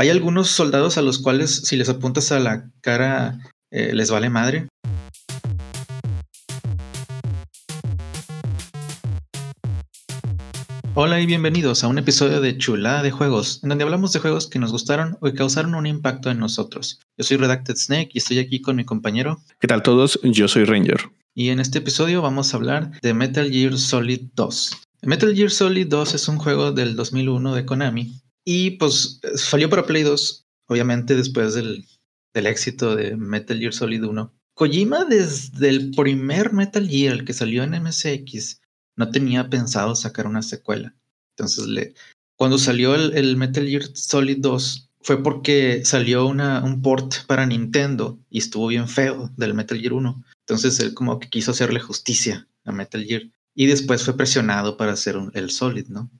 Hay algunos soldados a los cuales si les apuntas a la cara eh, les vale madre. Hola y bienvenidos a un episodio de Chulada de Juegos, en donde hablamos de juegos que nos gustaron o que causaron un impacto en nosotros. Yo soy Redacted Snake y estoy aquí con mi compañero. ¿Qué tal todos? Yo soy Ranger. Y en este episodio vamos a hablar de Metal Gear Solid 2. Metal Gear Solid 2 es un juego del 2001 de Konami y pues salió para Play 2, obviamente después del, del éxito de Metal Gear Solid 1. Kojima desde el primer Metal Gear, que salió en MSX, no tenía pensado sacar una secuela. Entonces, le, cuando salió el, Metal Gear Solid 2, fue porque salió una, un port para Nintendo y estuvo bien feo del Metal Gear 1. Entonces él como que quiso hacerle justicia a Metal Gear. Y después fue presionado para hacer el Solid, ¿no?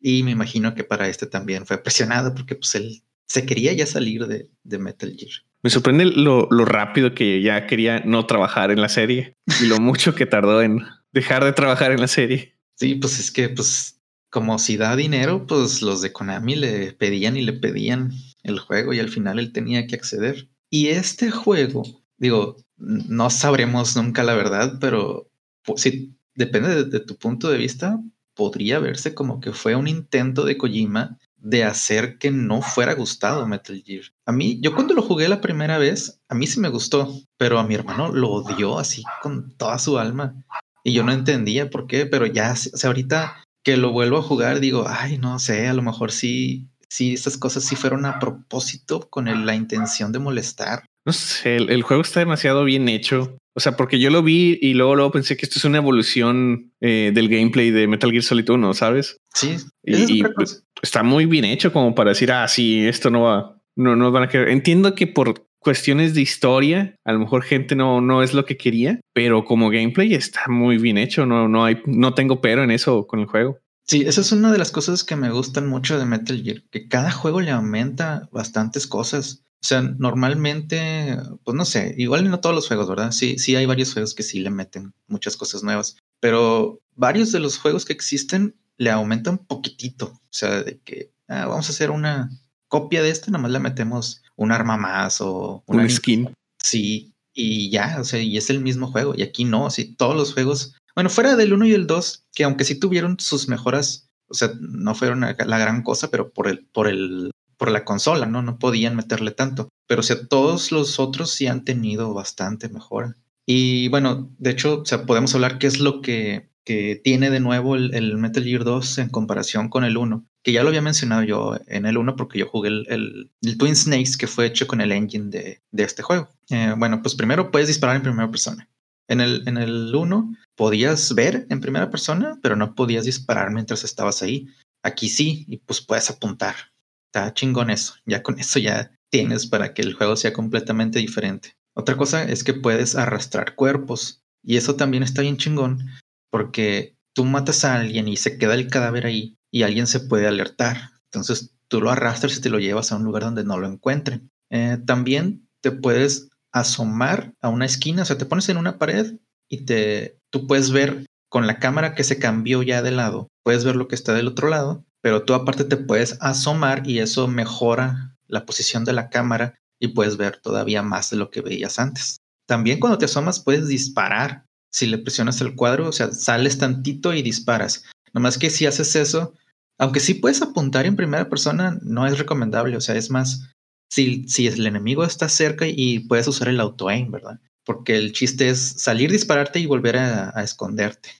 Y me imagino que para este también fue presionado porque pues él se quería ya salir de, de Metal Gear. Me sorprende lo, lo, rápido que ya quería no trabajar en la serie y lo mucho que tardó en dejar de trabajar en la serie. Sí, pues es que pues como si da dinero, pues los de Konami le pedían y le pedían el juego y al final él tenía que acceder. Y este juego, digo, no sabremos nunca la verdad, pero si depende de tu punto de vista, podría verse como que fue un intento de Kojima de hacer que no fuera gustado Metal Gear. A mí, yo cuando lo jugué la primera vez, a mí sí me gustó, pero a mi hermano lo odió así con toda su alma. Y yo no entendía por qué, pero ya, o sea, ahorita que lo vuelvo a jugar, digo, ay, no sé, a lo mejor sí, sí, estas cosas sí fueron a propósito con la intención de molestar. No sé, el, juego está demasiado bien hecho. O sea, porque yo lo vi y luego, luego pensé que esto es una evolución eh, del gameplay de Metal Gear Solid 1, ¿sabes? Sí. Y, pues, está muy bien hecho como para decir, ah, sí, esto no va, no nos van a querer. Entiendo que por cuestiones de historia, a lo mejor gente no, no es lo que quería, pero como gameplay está muy bien hecho. No, no hay, no tengo pero en eso con el juego. Sí, esa es una de las cosas que me gustan mucho de Metal Gear, que cada juego le aumenta bastantes cosas. O sea, normalmente, pues no sé, igual no todos los juegos, ¿verdad? Sí, sí hay varios juegos que sí le meten muchas cosas nuevas, pero varios de los juegos que existen le aumentan un poquitito. O sea, de que ah, vamos a hacer una copia de este, nada más le metemos un arma más o una skin. Sí, y ya, o sea, y es el mismo juego. Y aquí no, sí, todos los juegos, bueno, fuera del 1 y el 2, que aunque sí tuvieron sus mejoras, o sea, no fueron la gran cosa, pero por el, por el por la consola, ¿no? No podían meterle tanto. Pero o sea, todos los otros sí han tenido bastante mejora. Y bueno, de hecho, o podemos hablar qué es lo que, tiene de nuevo el, Metal Gear 2 en comparación con el 1, que ya lo había mencionado yo en el 1 porque yo jugué el, Twin Snakes que fue hecho con el engine de, de este juego. Eh, bueno, pues primero puedes disparar en primera persona. En el, en el 1 podías ver en primera persona, pero no podías disparar mientras estabas ahí. Aquí sí, y pues puedes apuntar. Está chingón eso. Ya con eso ya tienes para que el juego sea completamente diferente. Otra cosa es que puedes arrastrar cuerpos. Y eso también está bien chingón porque tú matas a alguien y se queda el cadáver ahí y alguien se puede alertar. Entonces tú lo arrastras y te lo llevas a un lugar donde no lo encuentren. Eh, también te puedes asomar a una esquina, o sea, te pones en una pared y te, tú puedes ver con la cámara que se cambió ya de lado, puedes ver lo que está del otro lado pero tú aparte te puedes asomar y eso mejora la posición de la cámara y puedes ver todavía más de lo que veías antes. También cuando te asomas puedes disparar. Si le presionas el cuadro, o sea, sales tantito y disparas. Nomás que si haces eso, aunque sí puedes apuntar en primera persona, no es recomendable. O sea, es más, si, si el enemigo está cerca y puedes usar el auto aim, ¿verdad? Porque el chiste es salir, dispararte y volver a esconderte.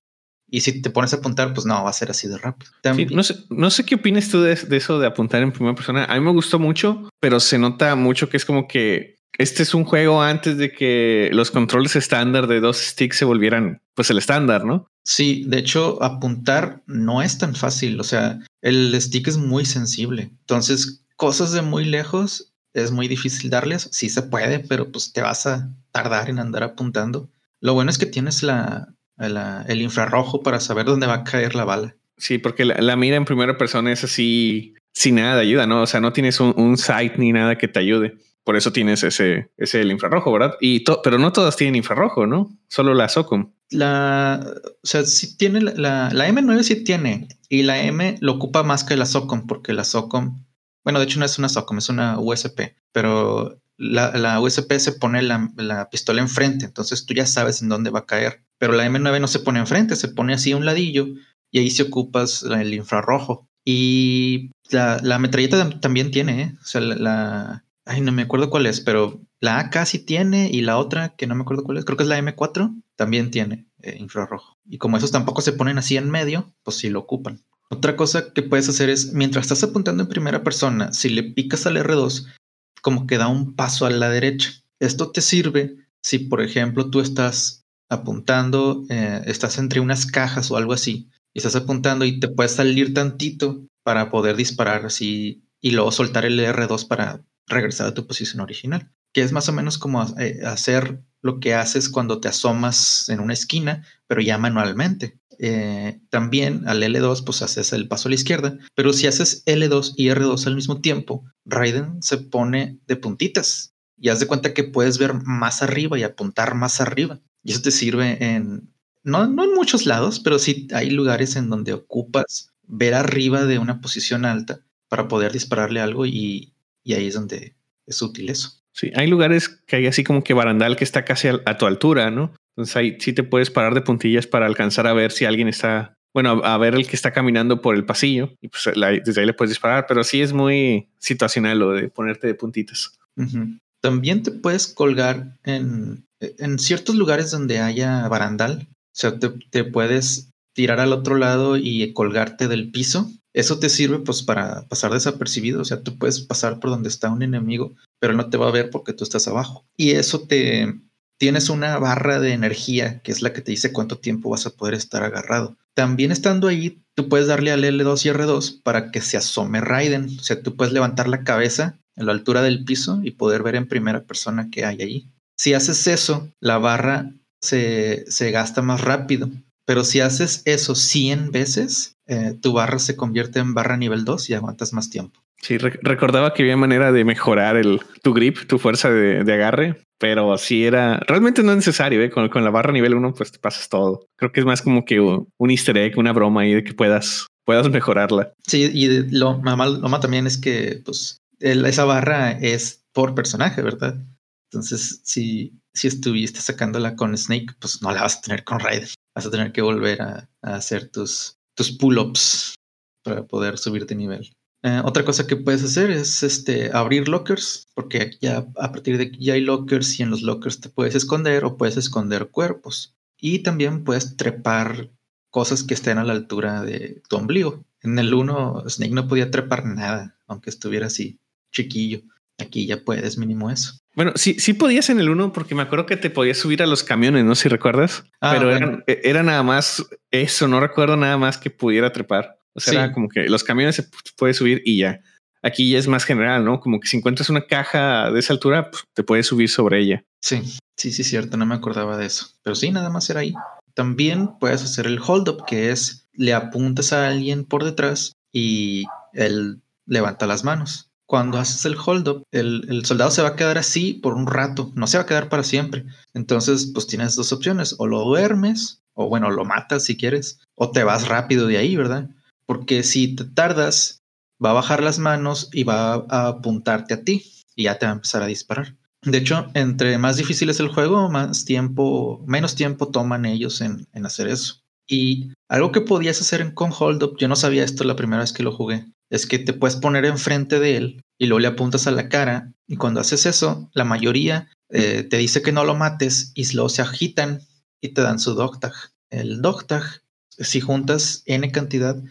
Y si te pones a apuntar, pues no, va a ser así de rápido. no, sé, no sé qué opinas tú de, eso de apuntar en primera persona. A mí me gustó mucho, pero se nota mucho que es como que este es un juego antes de que los controles estándar de dos sticks se volvieran pues el estándar, ¿no? Sí, de hecho, apuntar no es tan fácil. O sea, el stick es muy sensible. Entonces, cosas de muy lejos es muy difícil darles. Sí se puede, pero pues te vas a tardar en andar apuntando. Lo bueno es que tienes la, el infrarrojo para saber dónde va a caer la bala. Sí, porque la, mira en primera persona es así sin nada de ayuda, ¿no? O sea, no tienes un, sight ni nada que te ayude. Por eso tienes ese, ese el infrarrojo, ¿verdad? Y pero no todas tienen infrarrojo, ¿no? Solo la SOCOM. La, o sea, sí tiene la, la M9 sí tiene y la M lo ocupa más que la SOCOM porque la SOCOM, Bueno, de hecho no es una SOCOM, es una USP, pero la, la USP se pone la, la, pistola enfrente, entonces tú ya sabes en dónde va a caer. Pero la M9 no se pone enfrente, se pone así a un ladillo y ahí se ocupas el infrarrojo. Y la, la metralleta también tiene, ¿eh? o sea, la, ay, no me acuerdo cuál es, pero la AK sí tiene y la otra, que no me acuerdo cuál es, creo que es la M4, también tiene eh, infrarrojo. Y como esos tampoco se ponen así en medio, pues sí lo ocupan. Otra cosa que puedes hacer es, mientras estás apuntando en primera persona, si le picas al R2, como que da un paso a la derecha. Esto te sirve si, por ejemplo, tú estás apuntando, eh, estás entre unas cajas o algo así, y estás apuntando y te puedes salir tantito para poder disparar así y luego soltar el R2 para regresar a tu posición original, que es más o menos como eh, hacer lo que haces cuando te asomas en una esquina, pero ya manualmente. Eh, también al L2 pues haces el paso a la izquierda, pero si haces L2 y R2 al mismo tiempo, Raiden se pone de puntitas y haz de cuenta que puedes ver más arriba y apuntar más arriba. Y eso te sirve en, no, no en muchos lados, pero sí hay lugares en donde ocupas ver arriba de una posición alta para poder dispararle algo y, y ahí es donde es útil eso. Sí, hay lugares que hay así como que barandal que está casi a, tu altura, ¿no? Entonces ahí sí te puedes parar de puntillas para alcanzar a ver si alguien está, bueno, a, ver el que está caminando por el pasillo y pues desde ahí le puedes disparar, pero sí es muy situacional lo de ponerte de puntitas. También te puedes colgar en, en ciertos lugares donde haya barandal, o sea, te, puedes tirar al otro lado y colgarte del piso eso te sirve pues para pasar desapercibido, o sea, tú puedes pasar por donde está un enemigo, pero no te va a ver porque tú estás abajo. Y eso te tienes una barra de energía que es la que te dice cuánto tiempo vas a poder estar agarrado. También estando ahí, tú puedes darle al L2 y R2 para que se asome Raiden, o sea, tú puedes levantar la cabeza a la altura del piso y poder ver en primera persona qué hay ahí. Si haces eso, la barra se, se gasta más rápido, pero si haces eso 100 veces, eh, tu barra se convierte en barra nivel 2 y aguantas más tiempo. Sí, recordaba que había manera de mejorar el, tu grip, tu fuerza de, agarre, pero sí era realmente no necesario. ¿eh? Con, la barra nivel 1, pues te pasas todo. Creo que es más como que un, easter egg, una broma ahí de que puedas, puedas mejorarla. Sí, y lo, malo, lo también es que pues esa barra es por personaje, ¿verdad? Entonces, si, si estuviste sacándola con Snake, pues no la vas a tener con Raiden. Vas a tener que volver a hacer tus tus pull-ups para poder subir de nivel. Eh, otra cosa que puedes hacer es este, abrir lockers, porque ya a partir de aquí ya hay lockers y en los lockers te puedes esconder o puedes esconder cuerpos. Y también puedes trepar cosas que estén a la altura de tu ombligo. En el 1, Snake no podía trepar nada, aunque estuviera así chiquillo. Aquí ya puedes, mínimo eso. Bueno, sí, sí podías en el 1 porque me acuerdo que te podías subir a los camiones, no sé si recuerdas, ah, pero e, era, nada más eso, no recuerdo nada más que pudiera trepar. O sea, era como que los camiones se puede subir y ya. Aquí ya es más general, ¿no? Como que si encuentras una caja de esa altura, pues, te puedes subir sobre ella. Sí, sí, sí, cierto, no me acordaba de eso. Pero sí, nada más era ahí. También puedes hacer el hold up, que es le apuntas a alguien por detrás y él levanta las manos cuando haces el hold up, el, soldado se va a quedar así por un rato, no se va a quedar para siempre. Entonces, pues tienes dos opciones, o lo duermes, o bueno, lo matas si quieres, o te vas rápido de ahí, ¿verdad? Porque si te tardas, va a bajar las manos y va a apuntarte a ti y ya te va a empezar a disparar. De hecho, entre más difícil es el juego, más tiempo, menos tiempo toman ellos en, en hacer eso. Y algo que podías hacer en con Hold Up, yo no sabía esto la primera vez que lo jugué, es que te puedes poner enfrente de él y luego le apuntas a la cara y cuando haces eso, la mayoría eh, te dice que no lo mates y luego se agitan y te dan su dog tag. El dog tag, si juntas n cantidad,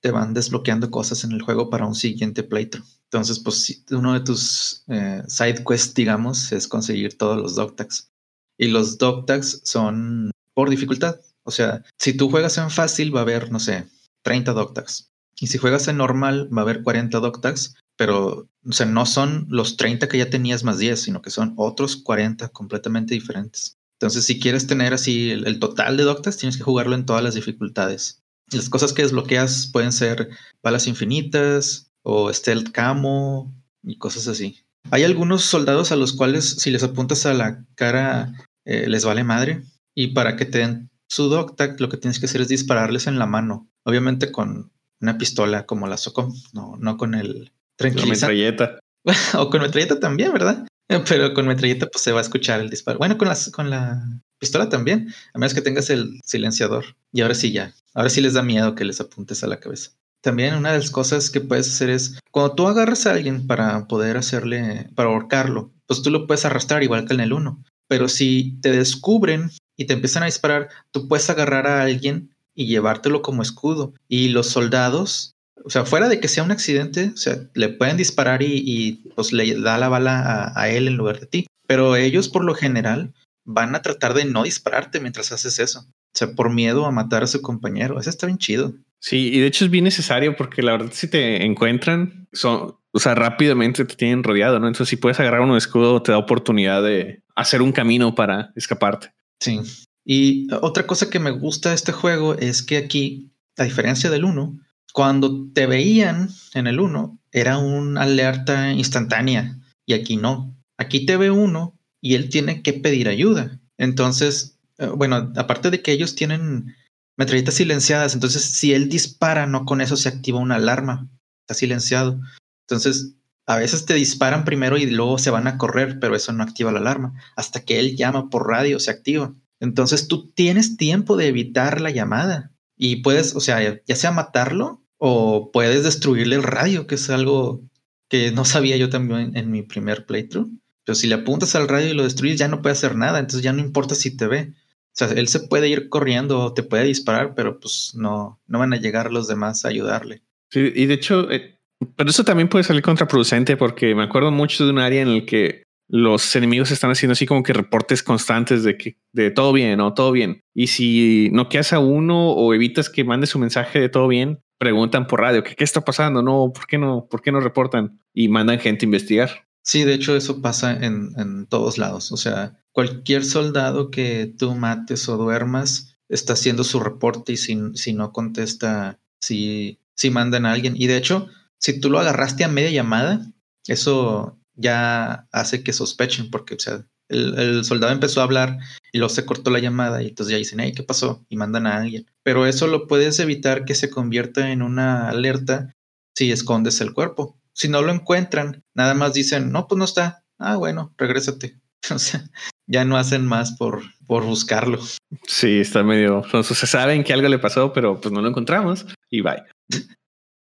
te van desbloqueando cosas en el juego para un siguiente playthrough. Entonces, pues uno de tus eh, side quests, digamos, es conseguir todos los dog tags. Y los dog tags son por dificultad. O sea, si tú juegas en fácil, va a haber, no sé, 30 dog tags. Y si juegas en normal, va a haber 40 doctags, pero o sea, no son los 30 que ya tenías más 10, sino que son otros 40 completamente diferentes. Entonces, si quieres tener así el, total de doctags, tienes que jugarlo en todas las dificultades. Las cosas que desbloqueas pueden ser balas infinitas o stealth camo y cosas así. Hay algunos soldados a los cuales si les apuntas a la cara eh, les vale madre y para que te den su doctag lo que tienes que hacer es dispararles en la mano. Obviamente con una pistola como la Socom, no, no con el tranquilizar. metralleta. o con metralleta también, ¿verdad? Pero con metralleta pues se va a escuchar el disparo. Bueno, con, las, con la pistola también, a menos que tengas el silenciador. Y ahora sí ya, ahora sí les da miedo que les apuntes a la cabeza. También una de las cosas que puedes hacer es, cuando tú agarras a alguien para poder hacerle, para ahorcarlo, pues tú lo puedes arrastrar igual que en el 1. Pero si te descubren y te empiezan a disparar, tú puedes agarrar a alguien y llevártelo como escudo. Y los soldados, o sea, fuera de que sea un accidente, o sea, le pueden disparar y, pues le da la bala a, él en lugar de ti. Pero ellos por lo general van a tratar de no dispararte mientras haces eso. O sea, por miedo a matar a su compañero. Eso está bien chido. Sí, y de hecho es bien necesario porque la verdad si te encuentran, son, o sea, rápidamente te tienen rodeado, ¿no? Entonces si puedes agarrar un escudo, te da oportunidad de hacer un camino para escaparte. Sí. Y otra cosa que me gusta de este juego es que aquí, a diferencia del 1, cuando te veían en el 1, era una alerta instantánea y aquí no. Aquí te ve uno y él tiene que pedir ayuda. Entonces, eh, bueno, aparte de que ellos tienen metralletas silenciadas, entonces si él dispara, no con eso se activa una alarma, está silenciado. Entonces, a veces te disparan primero y luego se van a correr, pero eso no activa la alarma. Hasta que él llama por radio, se activa. Entonces tú tienes tiempo de evitar la llamada y puedes, o sea, ya sea matarlo o puedes destruirle el radio, que es algo que no sabía yo también en mi primer playthrough. Pero si le apuntas al radio y lo destruyes, ya no puede hacer nada, entonces ya no importa si te ve. O sea, él se puede ir corriendo o te puede disparar, pero pues no, no van a llegar los demás a ayudarle. Sí, y de hecho, eh, pero eso también puede salir contraproducente porque me acuerdo mucho de un área en el que los enemigos están haciendo así como que reportes constantes de que de todo bien o todo bien. Y si no quedas a uno o evitas que mande su mensaje de todo bien, preguntan por radio, ¿qué, qué está pasando? No, ¿por qué no? ¿Por qué no reportan? Y mandan gente a investigar. Sí, de hecho eso pasa en, en todos lados. O sea, cualquier soldado que tú mates o duermas está haciendo su reporte y si, si no contesta, si, si mandan a alguien. Y de hecho, si tú lo agarraste a media llamada, eso ya hace que sospechen, porque o sea, el, soldado empezó a hablar y luego se cortó la llamada y entonces ya dicen, hey, ¿qué pasó? Y mandan a alguien. Pero eso lo puedes evitar que se convierta en una alerta si escondes el cuerpo. Si no lo encuentran, nada más dicen, no, pues no está. Ah, bueno, regrésate. O sea, ya no hacen más por, por buscarlo. Sí, está medio. Se saben que algo le pasó, pero pues no lo encontramos y bye.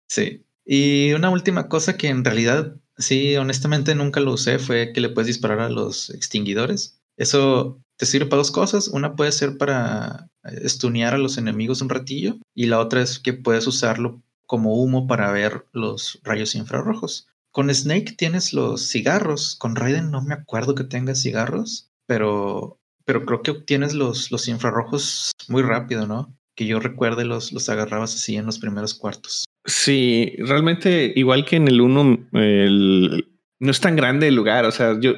Sí. Y una última cosa que en realidad sí, honestamente nunca lo usé fue que le puedes disparar a los extinguidores. Eso te sirve para dos cosas. Una puede ser para estunear a los enemigos un ratillo y la otra es que puedes usarlo como humo para ver los rayos infrarrojos. Con Snake tienes los cigarros. Con Raiden no me acuerdo que tengas cigarros, pero, pero creo que obtienes los, los infrarrojos muy rápido, ¿no? Que yo recuerde los, los agarrabas así en los primeros cuartos. Sí, realmente igual que en el 1, no es tan grande el lugar. O sea, yo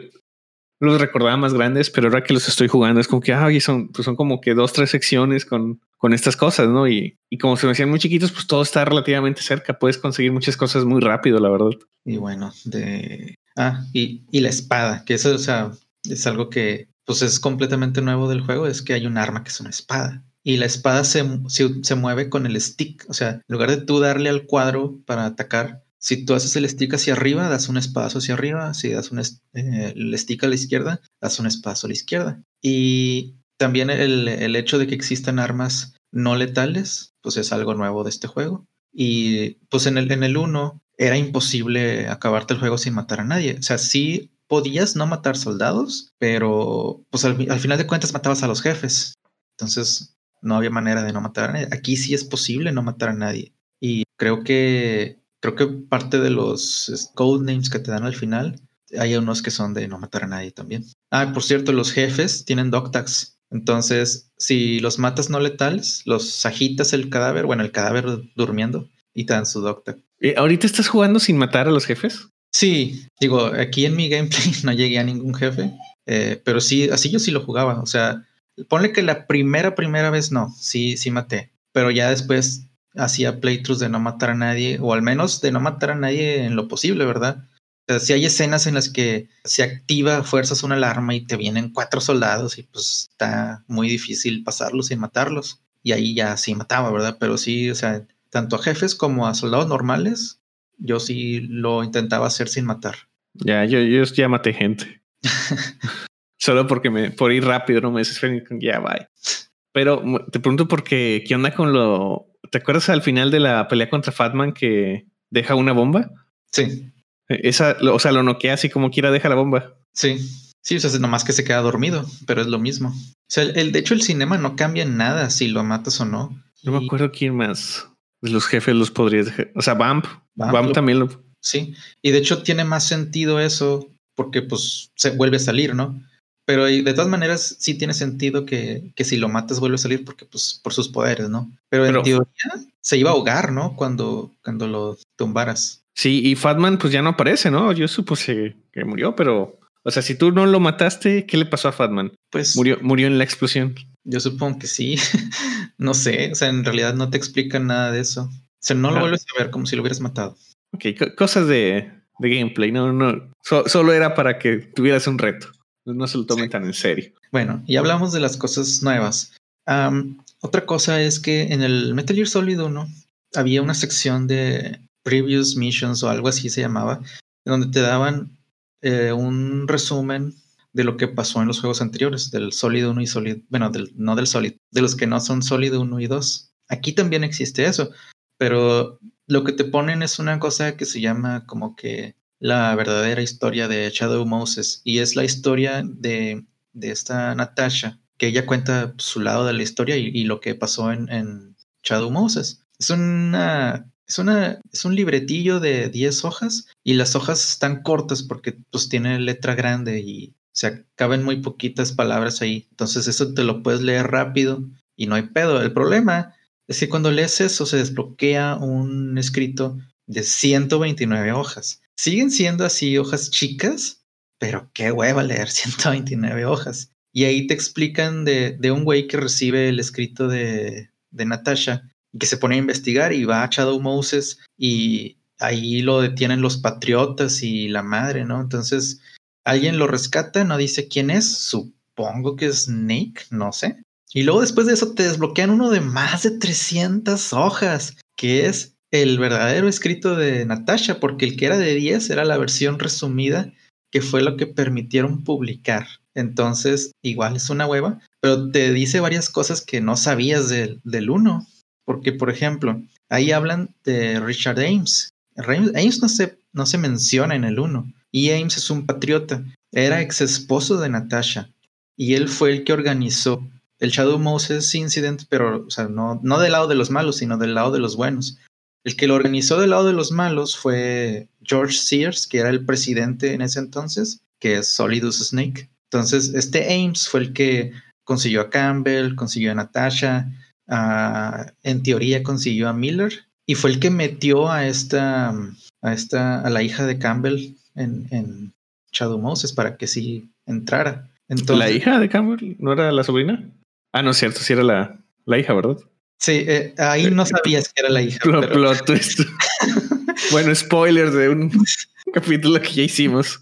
los recordaba más grandes, pero ahora que los estoy jugando es como que ah, son, pues son como que dos, tres secciones con, con estas cosas, ¿no? Y, y como se me hacían muy chiquitos, pues todo está relativamente cerca. Puedes conseguir muchas cosas muy rápido, la verdad. Y bueno, de. Ah, y, y la espada, que eso, o sea, es algo que pues es completamente nuevo del juego, es que hay un arma que es una espada y la espada se, se, mueve con el stick. O sea, en lugar de tú darle al cuadro para atacar, si tú haces el stick hacia arriba, das un espadazo hacia arriba. Si das un eh, el stick a la izquierda, das un espadazo a la izquierda. Y también el, el, hecho de que existan armas no letales, pues es algo nuevo de este juego. Y pues en el, en el 1 era imposible acabarte el juego sin matar a nadie. O sea, sí podías no matar soldados, pero pues al, al final de cuentas matabas a los jefes. Entonces no había manera de no matar a nadie. Aquí sí es posible no matar a nadie. Y creo que creo que parte de los names que te dan al final, hay unos que son de no matar a nadie también. Ah, por cierto, los jefes tienen doctax. Entonces, si los matas no letales, los agitas el cadáver, bueno, el cadáver durmiendo y te dan su doctax. Eh, ¿Ahorita estás jugando sin matar a los jefes? Sí, digo, aquí en mi gameplay no llegué a ningún jefe, eh, pero sí, así yo sí lo jugaba. O sea, Ponle que la primera, primera vez no, sí, sí maté, pero ya después hacía playthroughs de no matar a nadie, o al menos de no matar a nadie en lo posible, ¿verdad? O sea, si hay escenas en las que se activa fuerzas una alarma y te vienen cuatro soldados y pues está muy difícil pasarlos y matarlos. Y ahí ya sí mataba, ¿verdad? Pero sí, o sea, tanto a jefes como a soldados normales, yo sí lo intentaba hacer sin matar. Ya, yo, yo ya maté gente. Solo porque me, por ir rápido, no me desespero ya, bye. Pero te pregunto porque, ¿qué onda con lo? ¿Te acuerdas al final de la pelea contra Fatman que deja una bomba? Sí. Esa, o sea, lo noquea así como quiera, deja la bomba. Sí. Sí, o sea, nomás que se queda dormido, pero es lo mismo. O sea, el, de hecho, el cinema no cambia en nada si lo matas o no. No me acuerdo quién más. Los jefes los podrías dejar. O sea, Vamp. Vamp, también lo. Sí. Y de hecho, tiene más sentido eso porque, pues, se vuelve a salir, ¿no? Pero de todas maneras, sí tiene sentido que, que, si lo matas vuelve a salir porque, pues, por sus poderes, ¿no? Pero, en teoría se iba a ahogar, ¿no? Cuando, cuando lo tumbaras. Sí, y Fatman, pues ya no aparece, ¿no? Yo supuse que murió, pero. O sea, si tú no lo mataste, ¿qué le pasó a Fatman? Pues. Murió, murió en la explosión. Yo supongo que sí. no sé. O sea, en realidad no te explican nada de eso. O sea, no lo ah. vuelves a ver como si lo hubieras matado. Ok, cosas de, de gameplay. No, no. solo era para que tuvieras un reto. No se lo tomen tan en serio. Bueno, y hablamos de las cosas nuevas. otra cosa es que en el Metal Gear Solid 1 había una sección de Previous Missions o algo así se llamaba, donde te daban eh, un resumen de lo que pasó en los juegos anteriores, del Solid 1 y Solid, bueno, del, no del Solid, de los que no son Solid 1 y 2. Aquí también existe eso, pero lo que te ponen es una cosa que se llama como que la verdadera historia de Shadow Moses y es la historia de, de esta Natasha, que ella cuenta su lado de la historia y, lo que pasó en, en, Shadow Moses. Es una, es una, es un libretillo de 10 hojas y las hojas están cortas porque pues tiene letra grande y se acaban muy poquitas palabras ahí. Entonces eso te lo puedes leer rápido y no hay pedo. El problema es que cuando lees eso se desbloquea un escrito de 129 hojas. Siguen siendo así hojas chicas, pero qué hueva leer 129 hojas. Y ahí te explican de, un güey que recibe el escrito de, de Natasha y que se pone a investigar y va a Shadow Moses y ahí lo detienen los patriotas y la madre, ¿no? Entonces alguien lo rescata, no dice quién es, supongo que es Snake, no sé. Y luego después de eso te desbloquean uno de más de 300 hojas, que es el verdadero escrito de Natasha, porque el que era de 10 era la versión resumida, que fue lo que permitieron publicar. Entonces, igual es una hueva, pero te dice varias cosas que no sabías del, del 1. Porque, por ejemplo, ahí hablan de Richard Ames. Ames no se, no se menciona en el 1. Y Ames es un patriota. Era ex esposo de Natasha. Y él fue el que organizó el Shadow Moses Incident, pero o sea, no, no del lado de los malos, sino del lado de los buenos. El que lo organizó del lado de los malos fue George Sears, que era el presidente en ese entonces, que es Solidus Snake. Entonces, este Ames fue el que consiguió a Campbell, consiguió a Natasha, en teoría consiguió a Miller, y fue el que metió a esta, a esta, a la hija de Campbell en, en Shadow Moses para que sí entrara. Entonces, ¿La hija de Campbell no era la sobrina? Ah, no es cierto, sí era la, la hija, ¿verdad? Sí, eh, ahí no sabías que era la hija. bueno, spoilers de un capítulo que ya hicimos.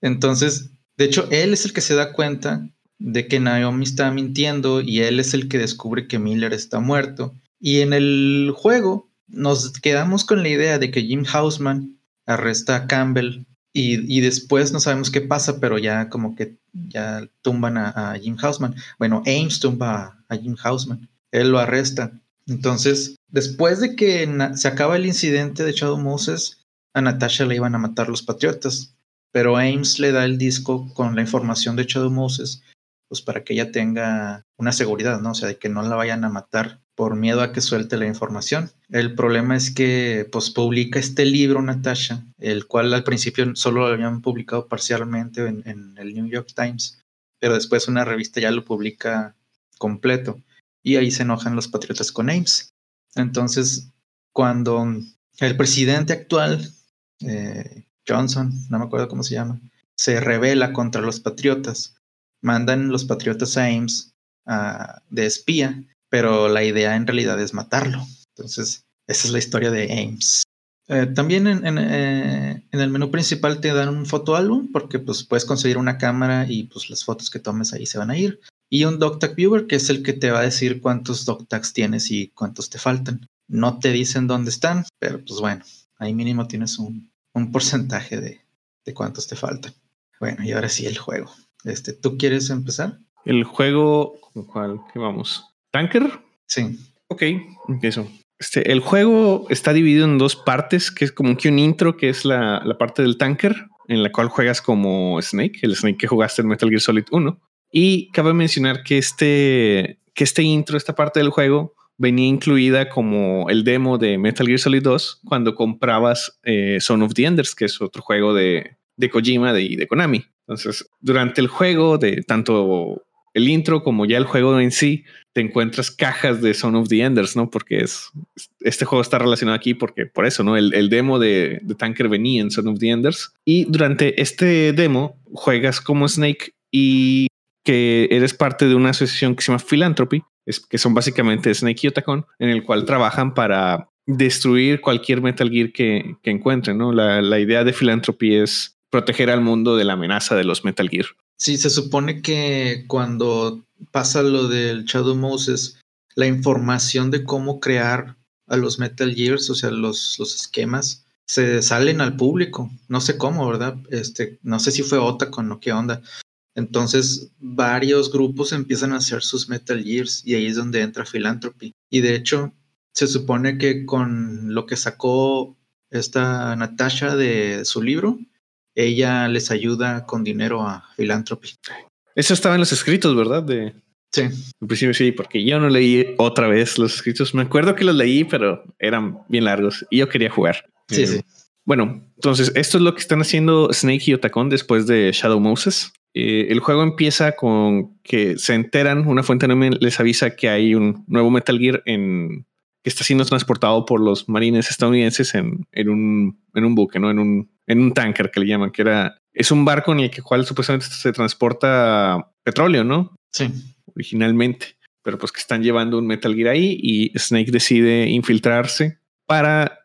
Entonces, de hecho, él es el que se da cuenta de que Naomi está mintiendo y él es el que descubre que Miller está muerto. Y en el juego nos quedamos con la idea de que Jim Hausman arresta a Campbell y, después no sabemos qué pasa, pero ya como que ya tumban a, Jim Hausman. Bueno, Ames tumba a Jim Hausman él lo arresta. Entonces, después de que se acaba el incidente de Shadow Moses, a Natasha le iban a matar los patriotas, pero Ames le da el disco con la información de Shadow Moses, pues para que ella tenga una seguridad, ¿no? O sea, de que no la vayan a matar por miedo a que suelte la información. El problema es que pues publica este libro Natasha, el cual al principio solo lo habían publicado parcialmente en, en el New York Times, pero después una revista ya lo publica completo y ahí se enojan los patriotas con Ames. Entonces, cuando el presidente actual, eh, Johnson, no me acuerdo cómo se llama, se revela contra los patriotas, mandan los patriotas a Ames de espía, pero la idea en realidad es matarlo. Entonces, esa es la historia de Ames. Eh, también en, eh, en, el menú principal te dan un fotoálbum porque pues puedes conseguir una cámara y pues las fotos que tomes ahí se van a ir y un DocTag Viewer, que es el que te va a decir cuántos DocTags tienes y cuántos te faltan. No te dicen dónde están, pero pues bueno. ahí mínimo tienes un, un porcentaje de, de cuántos te faltan. Bueno, y ahora sí el juego. Este, ¿tú quieres empezar? El juego, ¿con cuál? ¿Qué vamos? ¿Tanker? Sí. Ok, empiezo. Este, el juego está dividido en dos partes, que es como que un intro, que es la, la, parte del tanker, en la cual juegas como Snake, el Snake que jugaste en Metal Gear Solid 1. Y cabe mencionar que este, que este intro, esta parte del juego, venía incluida como el demo de Metal Gear Solid 2 cuando comprabas eh, Son of the Enders, que es otro juego de, de Kojima de, de Konami. Entonces, durante el juego, de tanto el intro como ya el juego en sí, te encuentras cajas de Son of the Enders, ¿no? Porque es este juego está relacionado aquí porque por eso, ¿no? El, el demo de, de, Tanker venía en Son of the Enders y durante este demo juegas como Snake y que eres parte de una asociación que se llama Philanthropy, es, que son básicamente Snake y Otacon, en el cual trabajan para destruir cualquier Metal Gear que, que encuentren, ¿no? La, la idea de Philanthropy es proteger al mundo de la amenaza de los Metal Gear. Sí, se supone que cuando pasa lo del Shadow Moses, la información de cómo crear a los Metal Gears, o sea, los, los esquemas, se salen al público. No sé cómo, ¿verdad? Este, no sé si fue Otacon o qué onda. Entonces, varios grupos empiezan a hacer sus Metal Gears y ahí es donde entra Philanthropy. Y de hecho, se supone que con lo que sacó esta Natasha de su libro, ella les ayuda con dinero a Philanthropy. Eso estaba en los escritos, ¿verdad? De... Sí. En principio sí, porque yo no leí otra vez los escritos. Me acuerdo que los leí, pero eran bien largos y yo quería jugar. Sí, eh, sí. Bueno, entonces esto es lo que están haciendo Snake y Otacon después de Shadow Moses. Eh, el juego empieza con que se enteran, una fuente les avisa que hay un nuevo Metal Gear en, que está siendo transportado por los marines estadounidenses en, en, un, en un buque, ¿no? En un, en un tanker que le llaman, que era, es un barco en el que cual supuestamente se transporta petróleo, ¿no? Sí. Originalmente, pero pues que están llevando un Metal Gear ahí y Snake decide infiltrarse para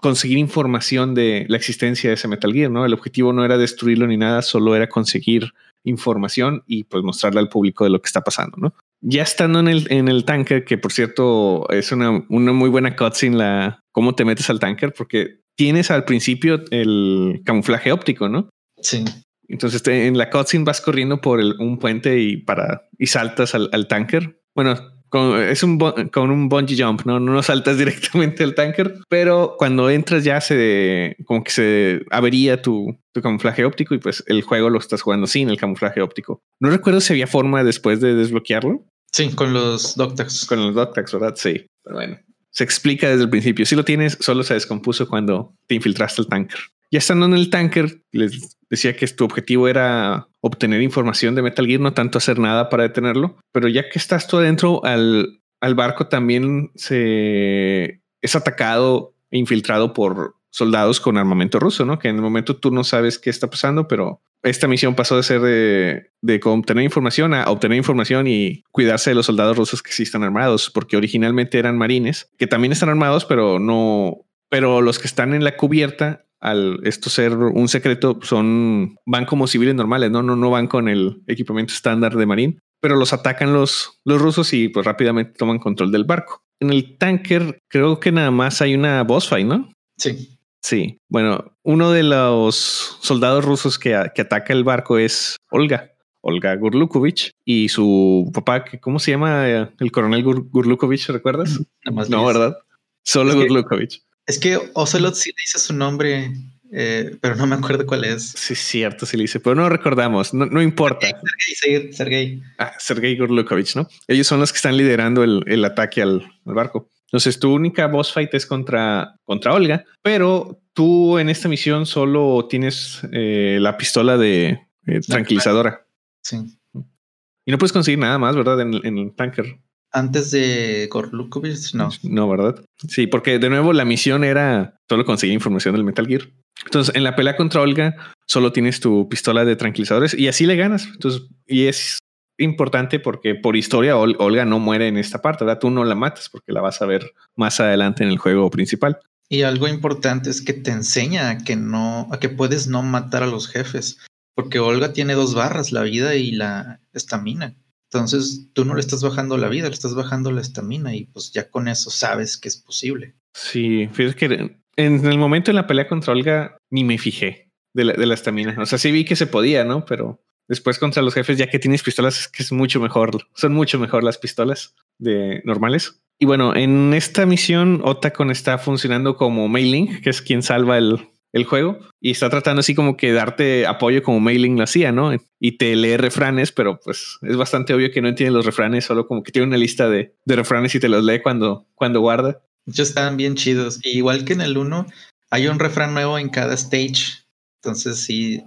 conseguir información de la existencia de ese Metal Gear, ¿no? El objetivo no era destruirlo ni nada, solo era conseguir información y pues mostrarle al público de lo que está pasando, ¿no? Ya estando en el, en el tanker, que por cierto es una, una muy buena cutscene la cómo te metes al tanker, porque tienes al principio el camuflaje óptico, ¿no? Sí. Entonces te, en la cutscene vas corriendo por el, un puente y para y saltas al, al tanker. Bueno, con, es un con un bungee jump, ¿no? No saltas directamente al tanker, pero cuando entras ya se como que se avería tu, tu camuflaje óptico y pues el juego lo estás jugando sin el camuflaje óptico. No recuerdo si había forma después de desbloquearlo. Sí, con los Doctax. Con los Doctax, ¿verdad? Sí. Pero bueno, se explica desde el principio. Si lo tienes, solo se descompuso cuando te infiltraste al tanker. Ya estando en el tanker, les decía que tu objetivo era obtener información de Metal Gear, no tanto hacer nada para detenerlo. Pero ya que estás tú adentro, al, al barco también se es atacado e infiltrado por soldados con armamento ruso, ¿no? Que en el momento tú no sabes qué está pasando, pero esta misión pasó de ser de, de, obtener información a obtener información y cuidarse de los soldados rusos que sí están armados, porque originalmente eran marines, que también están armados, pero no, pero los que están en la cubierta, al esto ser un secreto, son, van como civiles normales, no, no, no van con el equipamiento estándar de marín, pero los atacan los, los rusos y pues rápidamente toman control del barco. En el tanker creo que nada más hay una boss fight, ¿no? Sí. Sí, bueno, uno de los soldados rusos que, que ataca el barco es Olga, Olga Gurlukovich, y su papá, ¿cómo se llama? El coronel Gur Gurlukovich, ¿recuerdas? No, ¿verdad? Solo Es que- Gurlukovich. Es que Ocelot sí dice su nombre, eh, pero no me acuerdo cuál es. Sí, cierto, sí le dice, pero no recordamos, no, no importa. Sergei, Sergei. Ah, Sergei Gurlukovich, ¿no? Ellos son los que están liderando el, el ataque al, al barco. Entonces, tu única boss fight es contra, contra Olga, pero tú en esta misión solo tienes eh, la pistola de eh, tranquilizadora Sí. y no puedes conseguir nada más, ¿verdad? En, en el tanker. Antes de Gorlukovich, no. No, ¿verdad? Sí, porque de nuevo la misión era solo conseguir información del Metal Gear. Entonces, en la pelea contra Olga, solo tienes tu pistola de tranquilizadores y así le ganas. Entonces, y es importante porque por historia Ol- Olga no muere en esta parte, ¿verdad? Tú no la matas porque la vas a ver más adelante en el juego principal. Y algo importante es que te enseña a que no, a que puedes no matar a los jefes. Porque Olga tiene dos barras, la vida y la estamina. Entonces tú no le estás bajando la vida, le estás bajando la estamina y pues ya con eso sabes que es posible. Sí, fíjate que En el momento en la pelea contra Olga, ni me fijé de la estamina. o sea, sí vi que se podía, ¿no? Pero después contra los jefes, ya que tienes pistolas, es que es mucho mejor. Son mucho mejor las pistolas de normales. Y bueno, en esta misión, Otacon está funcionando como Mailing, que es quien salva el, el juego y está tratando así como que darte apoyo como Mailing lo hacía, ¿no? Y te lee refranes, pero pues es bastante obvio que no entiende los refranes, solo como que tiene una lista de, de refranes y te los lee cuando, cuando guarda. Muchos están bien chidos. igual que en el 1, hay un refrán nuevo en cada stage. Entonces sí,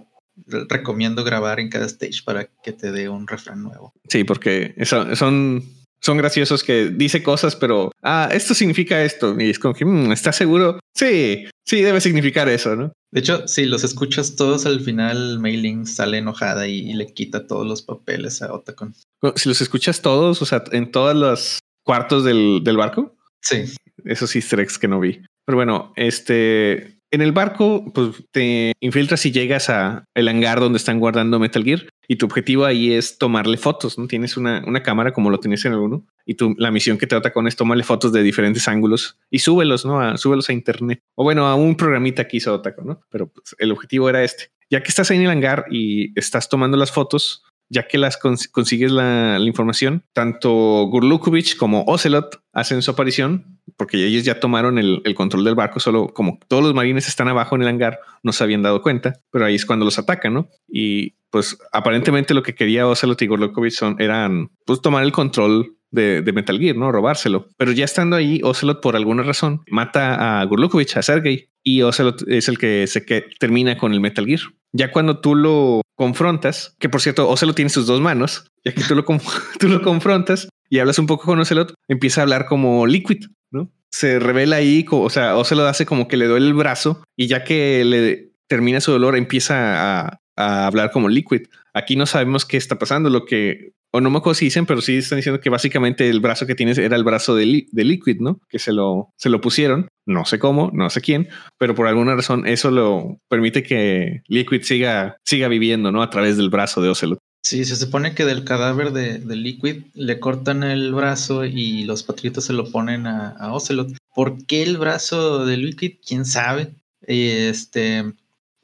recomiendo grabar en cada stage para que te dé un refrán nuevo. Sí, porque son son graciosos que dice cosas, pero ah, esto significa esto. Y es como que mm, ¿estás seguro? Sí, sí, debe significar eso, ¿no? De hecho, si los escuchas todos al final, Mailing sale enojada y, le quita todos los papeles a Otacon. Si los escuchas todos, o sea, en todos los cuartos del, del barco. Sí. Esos easter eggs que no vi. Pero bueno, este en el barco, pues te infiltras y llegas a el hangar donde están guardando Metal Gear y tu objetivo ahí es tomarle fotos, ¿no? Tienes una, una cámara como lo tienes en 1 y tu, la misión que trata con es tomarle fotos de diferentes ángulos y súbelos, ¿no? A, súbelos a internet. O bueno, a un programita que hizo Otaco, ¿no? Pero pues, el objetivo era este. Ya que estás en el hangar y estás tomando las fotos, ya que las consigues la, información, tanto Gurlukovic como Ocelot hacen su aparición, porque ellos ya tomaron el, control del barco, solo como todos los marines están abajo en el hangar, no se habían dado cuenta, pero ahí es cuando los atacan, ¿no? Y pues aparentemente lo que quería Ocelot y Gurlukovic son, eran pues tomar el control de, Metal Gear, ¿no? Robárselo. Pero ya estando ahí, Ocelot por alguna razón mata a Gurlukovic, a Sergei, y Ocelot es el que se que termina con el Metal Gear. Ya cuando tú lo confrontas, que por cierto, Ocelot tiene sus dos manos, ya que tú lo, tú lo confrontas y hablas un poco con Ocelot, empieza a hablar como Liquid, ¿no? Se revela ahí, o sea, Ocelot hace como que le duele el brazo y ya que le termina su dolor, empieza a, hablar como Liquid. Aquí no sabemos qué está pasando, lo que o no me acuerdo si dicen, pero sí están diciendo que básicamente el brazo que tienes era el brazo de, de, Liquid, ¿no? Que se lo, se lo pusieron, no sé cómo, no sé quién, pero por alguna razón eso lo permite que Liquid siga, siga viviendo, ¿no? A través del brazo de Ocelot. Sí, se supone que del cadáver de, Liquid le cortan el brazo y los patriotas se lo ponen a, Ocelot. ¿Por qué el brazo de Liquid? ¿Quién sabe? Este,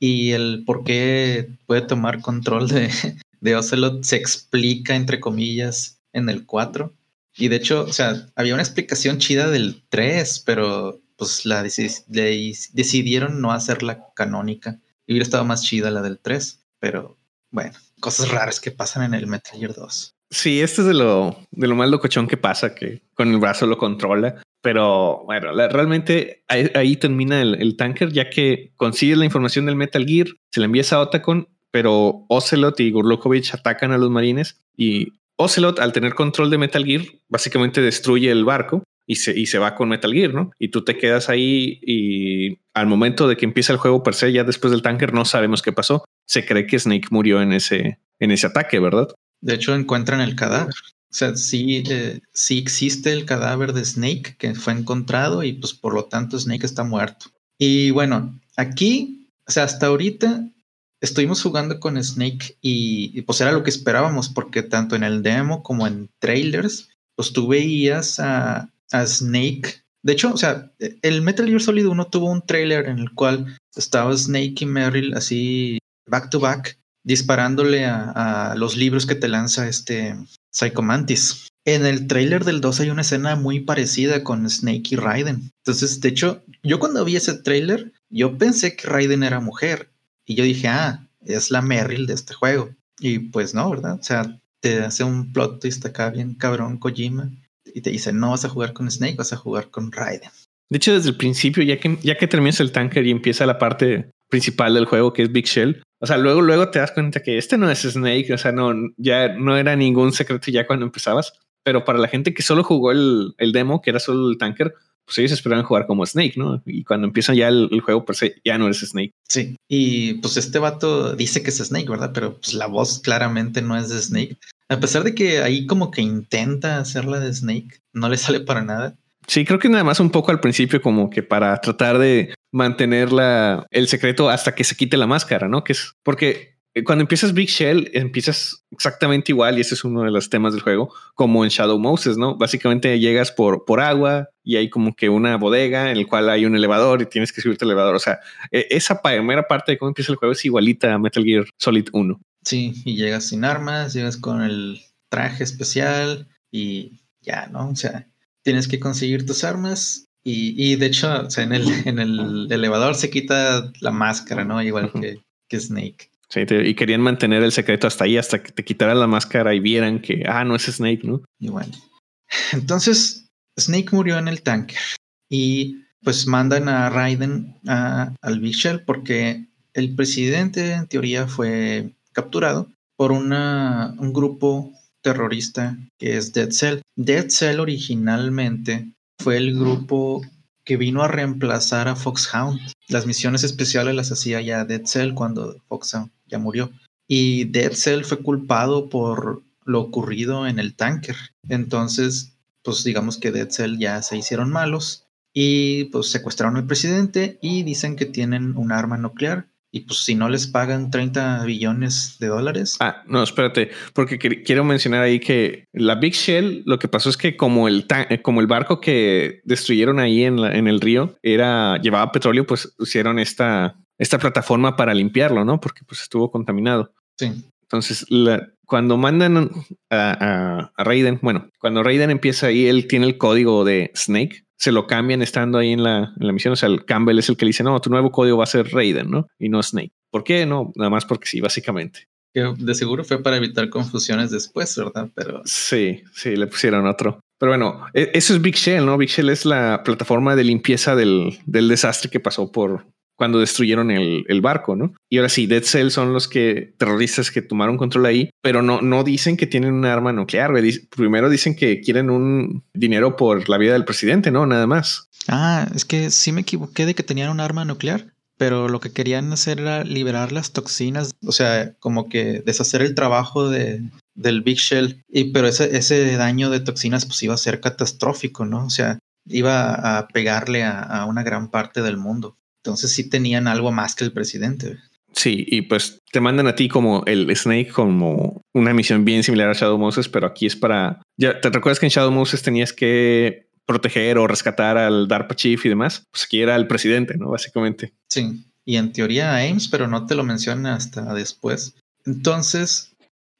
y el por qué puede tomar control de, de Ocelot se explica, entre comillas, en el 4. Y de hecho, o sea, había una explicación chida del 3, pero pues la decidieron no hacerla canónica. Y hubiera estado más chida la del 3, pero bueno, cosas raras que pasan en el Metal Gear 2. Sí, esto es de lo, de lo más locochón que pasa, que con el brazo lo controla. Pero bueno, realmente ahí, termina el, el, tanker, ya que consigues la información del Metal Gear, se la envías a Otacon pero Ocelot y Gurlukovich atacan a los marines y Ocelot, al tener control de Metal Gear, básicamente destruye el barco y se, y se va con Metal Gear, ¿no? Y tú te quedas ahí y al momento de que empieza el juego per se, ya después del tanker, no sabemos qué pasó. Se cree que Snake murió en ese, en ese ataque, ¿verdad? De hecho, encuentran el cadáver. O sea, sí, eh, sí existe el cadáver de Snake que fue encontrado y pues por lo tanto Snake está muerto. Y bueno, aquí, o sea, hasta ahorita estuvimos jugando con Snake y, pues era lo que esperábamos, porque tanto en el demo como en trailers, pues tú veías a, Snake. De hecho, o sea, el Metal Gear Solid 1 tuvo un trailer en el cual estaba Snake y Merrill así back to back disparándole a, los libros que te lanza este Psycho Mantis. En el trailer del 2 hay una escena muy parecida con Snake y Raiden. Entonces, de hecho, yo cuando vi ese trailer, yo pensé que Raiden era mujer y yo dije, ah, es la Merrill de este juego. Y pues no, ¿verdad? O sea, te hace un plot twist acá bien cabrón Kojima y te dice, no vas a jugar con Snake, vas a jugar con Raiden. De hecho, desde el principio, ya que, ya que terminas el tanker y empieza la parte principal del juego, que es Big Shell, o sea, luego, luego te das cuenta que este no es Snake, o sea, no, ya no era ningún secreto ya cuando empezabas, pero para la gente que solo jugó el, el demo, que era solo el tanker, pues ellos esperaban jugar como Snake, ¿no? Y cuando empieza ya el, juego, per se, ya no eres Snake. Sí, y pues este vato dice que es Snake, ¿verdad? Pero pues la voz claramente no es de Snake. A pesar de que ahí como que intenta hacerla de Snake, no le sale para nada. Sí, creo que nada más un poco al principio como que para tratar de mantener el secreto hasta que se quite la máscara, ¿no? Que es porque eh, cuando empiezas Big Shell, empiezas exactamente igual, y ese es uno de los temas del juego, como en Shadow Moses, ¿no? Básicamente llegas por, por agua y hay como que una bodega en el cual hay un elevador y tienes que subirte al elevador. O sea, e, esa primera parte de cómo empieza el juego es igualita a Metal Gear Solid 1. Sí, y llegas sin armas, llegas con el traje especial y ya, ¿no? O sea, tienes que conseguir tus armas y, y de hecho, o sea, en el, en el elevador se quita la máscara, ¿no? Igual que, que Snake. Sí, y querían mantener el secreto hasta ahí, hasta que te quitaran la máscara y vieran que, ah, no es Snake, ¿no? Igual. Entonces, Snake murió en el tanque y pues mandan a Raiden a, al Big Shell porque el presidente en teoría fue capturado por un grupo terrorista que es Dead Cell. Dead Cell originalmente fue el grupo que vino a reemplazar a Foxhound. Las misiones especiales las hacía ya Dead Cell cuando Foxhound ya murió. Y Dead Cell fue culpado por lo ocurrido en el tanker. Entonces, pues digamos que Dead Cell ya se hicieron malos y pues secuestraron al presidente y dicen que tienen un arma nuclear y pues si no les pagan 30 billones de dólares. Ah, no, espérate, porque quiero mencionar ahí que la Big Shell, lo que pasó es que como el, eh, como el barco que destruyeron ahí en, en el río era llevaba petróleo, pues hicieron esta, esta plataforma para limpiarlo, ¿no? Porque pues estuvo contaminado. Sí. Entonces, cuando mandan a, a, Raiden, bueno, cuando Raiden empieza ahí, él tiene el código de Snake se lo cambian estando ahí en la, en la misión. O sea, el Campbell es el que le dice, no, tu nuevo código va a ser Raiden, ¿no? Y no Snake. ¿Por qué? No, nada más porque sí, básicamente. Que de seguro fue para evitar confusiones después, ¿verdad? Pero sí, sí, le pusieron otro. Pero bueno, e, eso es Big Shell, ¿no? Big Shell es la plataforma de limpieza del, del desastre que pasó por, cuando destruyeron el, barco, ¿no? Y ahora sí, Dead Cell son los que terroristas que tomaron control ahí, pero no, no dicen que tienen un arma nuclear. Primero dicen que quieren un dinero por la vida del presidente, ¿no? Nada más. Ah, es que sí me equivoqué de que tenían un arma nuclear, pero lo que querían hacer era liberar las toxinas, o sea, como que deshacer el trabajo de, del Big Shell. Y pero ese, ese daño de toxinas pues iba a ser catastrófico, ¿no? O sea, iba a pegarle a, a una gran parte del mundo. Entonces sí tenían algo más que el presidente. Sí, y pues te mandan a ti como el Snake como una misión bien similar a Shadow Moses, pero aquí es para... Ya te recuerdas que en Shadow Moses tenías que proteger o rescatar al DARPA Chief y demás. Pues aquí era el presidente, ¿no? Básicamente. Sí, y en teoría Ames, pero no te lo menciona hasta después. Entonces,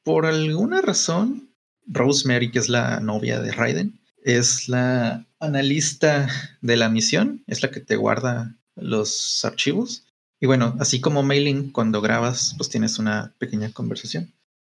por alguna razón, Rosemary, que es la novia de Raiden, es la analista de la misión, es la que te guarda los archivos. Y bueno, así como mailing, cuando grabas, pues tienes una pequeña conversación.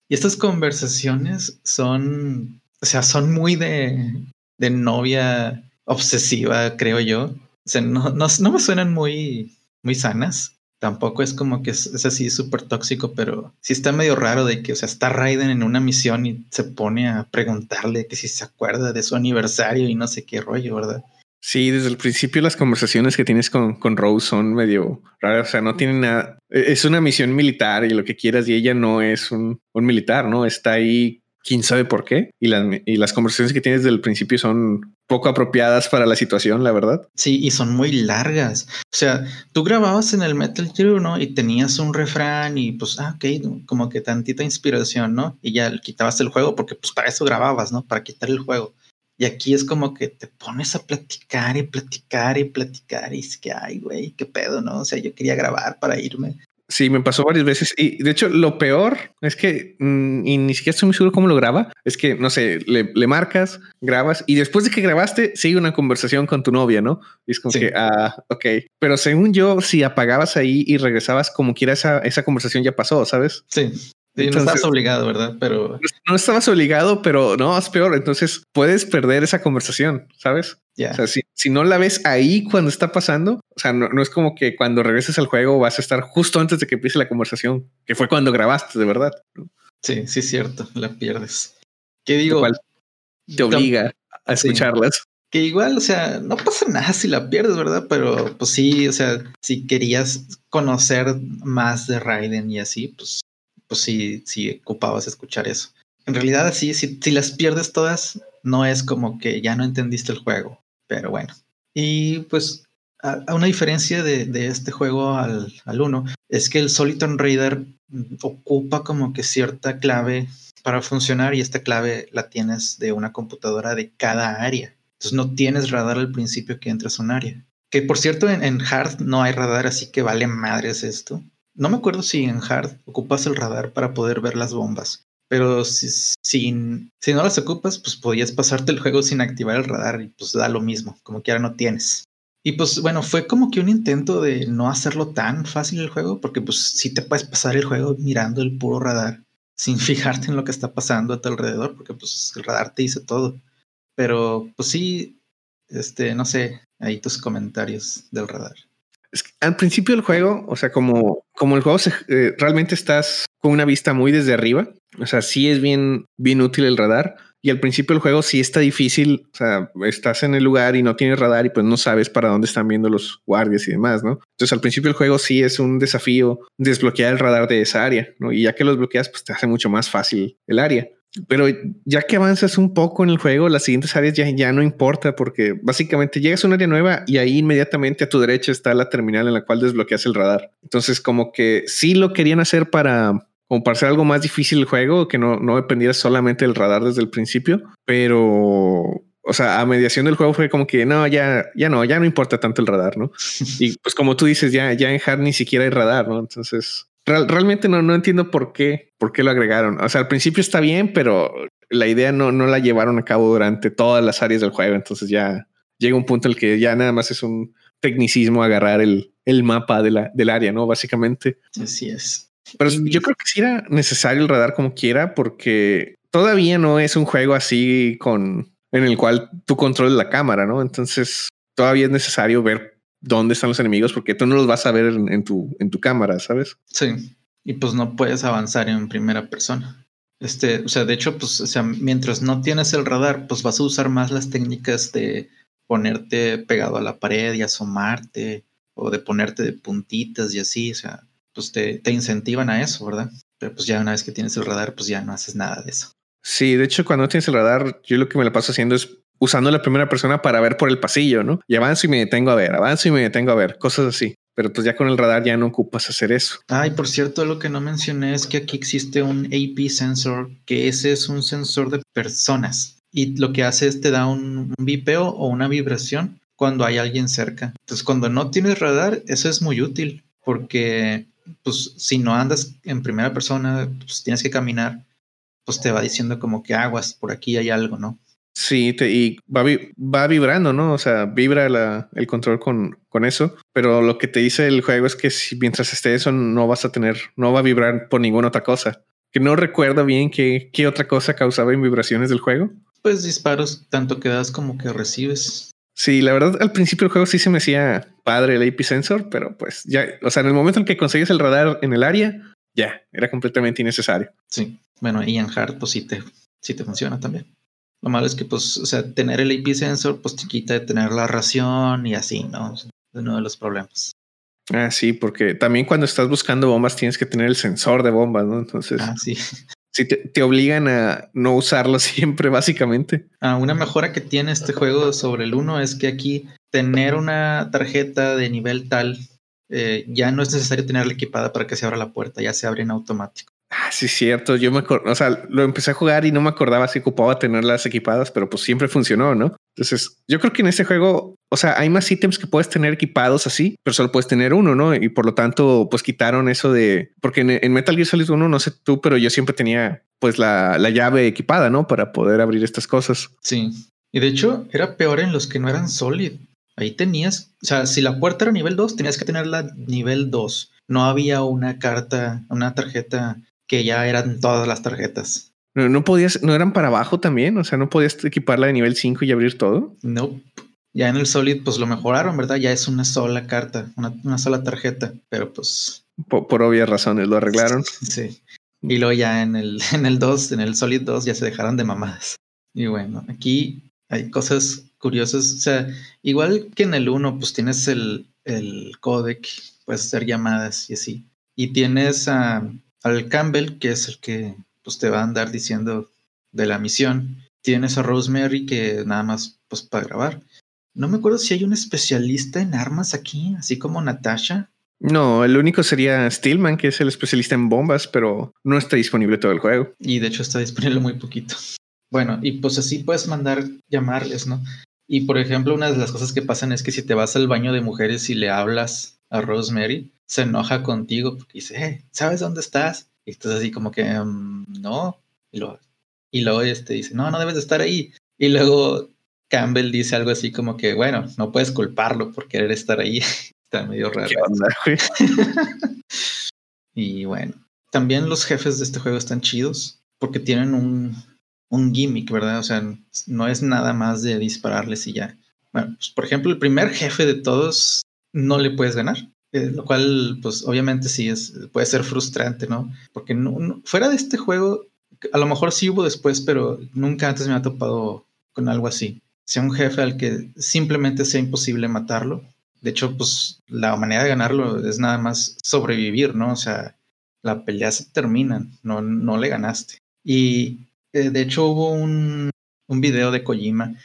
Y estas conversaciones son, o sea, son muy de, de novia obsesiva, creo yo. O sea, no, no, me suenan muy, muy sanas. Tampoco es como que es, es así súper tóxico, pero sí está medio raro de que, o sea, está Raiden en una misión y se pone a preguntarle que si se acuerda de su aniversario y no sé qué rollo, ¿verdad? Sí, desde el principio las conversaciones que tienes con, con Rose son medio raras, o sea, no tienen nada, e-, es una misión militar y lo que quieras y ella no es un, un militar, ¿no? Está ahí, quién sabe por qué, y las, y las conversaciones que tienes desde el principio son poco apropiadas para la situación, la verdad. Sí, y son muy largas. O sea, tú grababas en el Metal Gear, ¿no? Y tenías un refrán y pues, ah, ok, como que tantita inspiración, ¿no? Y ya quitabas el juego porque pues para eso grababas, ¿no? Para quitar el juego. Y aquí es como que te pones a platicar y platicar y platicar y es que, ay, güey, qué pedo, ¿no? O sea, yo quería grabar para irme. Sí, me pasó varias veces. Y de hecho, lo peor es que mm, y ni siquiera estoy muy seguro cómo lo graba. Es que, no sé, le, le, marcas, grabas y después de que grabaste, sigue una conversación con tu novia, ¿no? Y es como que, ah, ok. Pero según yo, si apagabas ahí y regresabas como quiera, esa, esa conversación ya pasó, ¿sabes? Sí no estabas obligado, ¿verdad? Pero no estabas obligado, pero no, es peor. Entonces puedes perder esa conversación, ¿sabes? Ya. O sea, si, si, no la ves ahí cuando está pasando, o sea, no, no, es como que cuando regreses al juego vas a estar justo antes de que empiece la conversación, que fue cuando grabaste, de verdad. Sí, sí, es cierto, la pierdes. ¿Qué digo? te obliga a escucharlas. Sí. Que igual, o sea, no pasa nada si la pierdes, ¿verdad? Pero pues sí, o sea, si querías conocer más de Raiden y así, pues pues sí, sí ocupabas escuchar eso. En realidad, sí, si, las pierdes todas, no es como que ya no entendiste el juego, pero bueno. Y pues a, una diferencia de, este juego al, al 1 es que el Soliton Raider ocupa como que cierta clave para funcionar y esta clave la tienes de una computadora de cada área. Entonces no tienes radar al principio que entras a un área. Que por cierto, en, hard no hay radar, así que vale madres esto. No me acuerdo si en hard ocupas el radar para poder ver las bombas. Pero si, si, si no las ocupas, pues podías pasarte el juego sin activar el radar y pues da lo mismo, como que ahora no tienes. Y pues bueno, fue como que un intento de no hacerlo tan fácil el juego, porque pues sí te puedes pasar el juego mirando el puro radar sin fijarte en lo que está pasando a tu alrededor, porque pues el radar te dice todo. Pero pues sí, este, no sé, ahí tus comentarios del radar. Al principio del juego, o sea, como, como el juego eh, realmente estás con una vista muy desde arriba, o sea, sí es bien, bien útil el radar. Y al principio del juego sí está difícil, o sea, estás en el lugar y no tienes radar y pues no sabes para dónde están viendo los guardias y demás, ¿no? Entonces al principio del juego sí es un desafío desbloquear el radar de esa área, ¿no? Y ya que los bloqueas, pues te hace mucho más fácil el área. Pero ya que avanzas un poco en el juego, las siguientes áreas ya, ya no importa porque básicamente llegas a un área nueva y ahí inmediatamente a tu derecha está la terminal en la cual desbloqueas el radar. Entonces como que sí lo querían hacer para, como para hacer algo más difícil el juego, que no, no dependiera solamente del radar desde el principio, pero o sea, a mediación del juego fue como que no, ya, ya no, ya no importa tanto el radar, ¿no? Y pues como tú dices, ya, ya en Hard ni siquiera hay radar, ¿no? Entonces, realmente no, no entiendo por qué, por qué lo agregaron. O sea, al principio está bien, pero la idea no, no la llevaron a cabo durante todas las áreas del juego. Entonces ya llega un punto en el que ya nada más es un tecnicismo agarrar el, el mapa de la, del área, ¿no? Básicamente. Así es. Pero yo creo que sí era necesario el radar como quiera, porque todavía no es un juego así con en el cual tú controles la cámara, ¿no? Entonces todavía es necesario ver dónde están los enemigos porque tú no los vas a ver en, tu, en tu cámara, ¿sabes? Sí, y pues no puedes avanzar en primera persona. Este, o sea, de hecho, pues, o sea, mientras no tienes el radar, pues vas a usar más las técnicas de ponerte pegado a la pared y asomarte, o de ponerte de puntitas y así, o sea, pues te, te incentivan a eso, ¿verdad? Pero pues ya una vez que tienes el radar, pues ya no haces nada de eso. Sí, de hecho, cuando tienes el radar, yo lo que me la paso haciendo es usando la primera persona para ver por el pasillo, ¿no? Y avanzo y me detengo a ver, avanzo y me detengo a ver, cosas así. Pero pues ya con el radar ya no ocupas hacer eso. Ay, por cierto, lo que no mencioné es que aquí existe un AP sensor, que ese es un sensor de personas. Y lo que hace es te da un, un vipeo o una vibración cuando hay alguien cerca. Entonces, cuando no tienes radar, eso es muy útil, porque pues si no andas en primera persona, pues tienes que caminar, pues te va diciendo como que aguas, por aquí hay algo, ¿no? Sí, te, y va, va vibrando, ¿no? O sea, vibra la, el control con, con eso, pero lo que te dice el juego es que si mientras esté eso no vas a tener, no va a vibrar por ninguna otra cosa. Que no recuerdo bien qué, qué otra cosa causaba en vibraciones del juego. Pues disparos, tanto que das como que recibes. Sí, la verdad, al principio el juego sí se me hacía padre el AP sensor, pero pues ya, o sea, en el momento en que consigues el radar en el área, ya, era completamente innecesario. Sí, bueno, y en hard, pues sí te, sí te funciona también. Lo malo es que, pues, o sea, tener el IP sensor, pues te quita de tener la ración y así, ¿no? Es uno de los problemas. Ah, sí, porque también cuando estás buscando bombas tienes que tener el sensor de bombas, ¿no? Entonces. Ah, sí. Sí, te, obligan a no usarlo siempre, básicamente. Ah, una mejora que tiene este juego sobre el 1 es que aquí tener una tarjeta de nivel tal eh, ya no es necesario tenerla equipada para que se abra la puerta, ya se abre en automático. Ah, sí, cierto. Yo me acuerdo, o sea, lo empecé a jugar y no me acordaba si ocupaba tenerlas equipadas, pero pues siempre funcionó, ¿no? Entonces, yo creo que en este juego, o sea, hay más ítems que puedes tener equipados así, pero solo puedes tener uno, ¿no? Y por lo tanto, pues quitaron eso de, porque en, Metal Gear Solid 1, no sé tú, pero yo siempre tenía pues la, la llave equipada, ¿no? Para poder abrir estas cosas. Sí. Y de hecho, era peor en los que no eran Solid. Ahí tenías, o sea, si la puerta era nivel 2, tenías que tenerla nivel 2. No había una carta, una tarjeta que ya eran todas las tarjetas. No, no podías, no eran para abajo también, o sea, no podías equiparla de nivel 5 y abrir todo. No, ya en el Solid pues lo mejoraron, ¿verdad? Ya es una sola carta, una, sola tarjeta, pero pues... Por, obvias razones lo arreglaron. Sí. Y luego ya en el, en el 2, en el Solid 2 ya se dejaron de mamadas. Y bueno, aquí hay cosas curiosas. O sea, igual que en el 1, pues tienes el, el codec, puedes hacer llamadas y así. Y tienes a al Campbell, que es el que pues, te va a andar diciendo de la misión. Tienes a Rosemary, que nada más pues para grabar. No me acuerdo si hay un especialista en armas aquí, así como Natasha. No, el único sería Stillman, que es el especialista en bombas, pero no está disponible todo el juego. Y de hecho está disponible muy poquito. Bueno, y pues así puedes mandar llamarles, ¿no? Y por ejemplo, una de las cosas que pasan es que si te vas al baño de mujeres y le hablas a Rosemary, se enoja contigo porque dice, hey, ¿sabes dónde estás? Y estás así como que, mm, no. Y luego, y luego este dice, no, no debes de estar ahí. Y luego Campbell dice algo así como que, bueno, no puedes culparlo por querer estar ahí. Está medio raro. y bueno, también los jefes de este juego están chidos porque tienen un, un gimmick, ¿verdad? O sea, no es nada más de dispararles y ya. Bueno, pues, por ejemplo, el primer jefe de todos no le puedes ganar, eh, lo cual, pues obviamente sí es, puede ser frustrante, ¿no? Porque fuera de este juego, a lo mejor sí hubo después, pero nunca antes me ha topado con algo así. Sea un jefe al que simplemente sea imposible matarlo. De hecho, pues la manera de ganarlo es nada más sobrevivir, ¿no? O sea, la pelea se termina, no, no le ganaste. Y eh, de hecho, hubo un, un, video de Kojima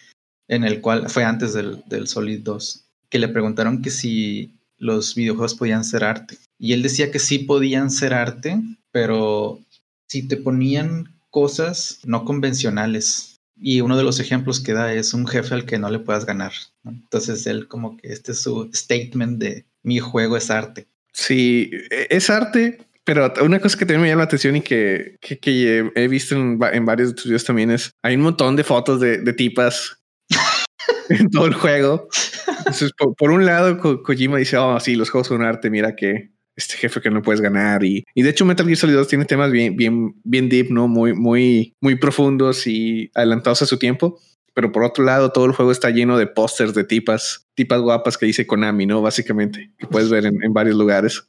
en el cual fue antes del, del Solid 2, que le preguntaron que si los videojuegos podían ser arte. Y él decía que sí podían ser arte, pero si te ponían cosas no convencionales. Y uno de los ejemplos que da es un jefe al que no le puedas ganar. Entonces él como que este es su statement de mi juego es arte. Sí, e, es arte, pero una cosa que también me llama la atención y que, que, he visto en, en, varios de tus videos también es, hay un montón de fotos de, de tipas en todo el juego. Entonces, por, un lado, Kojima dice, oh, sí, los juegos son arte, mira que este jefe que no puedes ganar. Y, y de hecho, Metal Gear Solid 2 tiene temas bien, bien, bien deep, ¿no? Muy, muy, muy profundos y adelantados a su tiempo. Pero por otro lado, todo el juego está lleno de pósters de tipas, tipas guapas que dice Konami, ¿no? Básicamente, que puedes ver en, en varios lugares.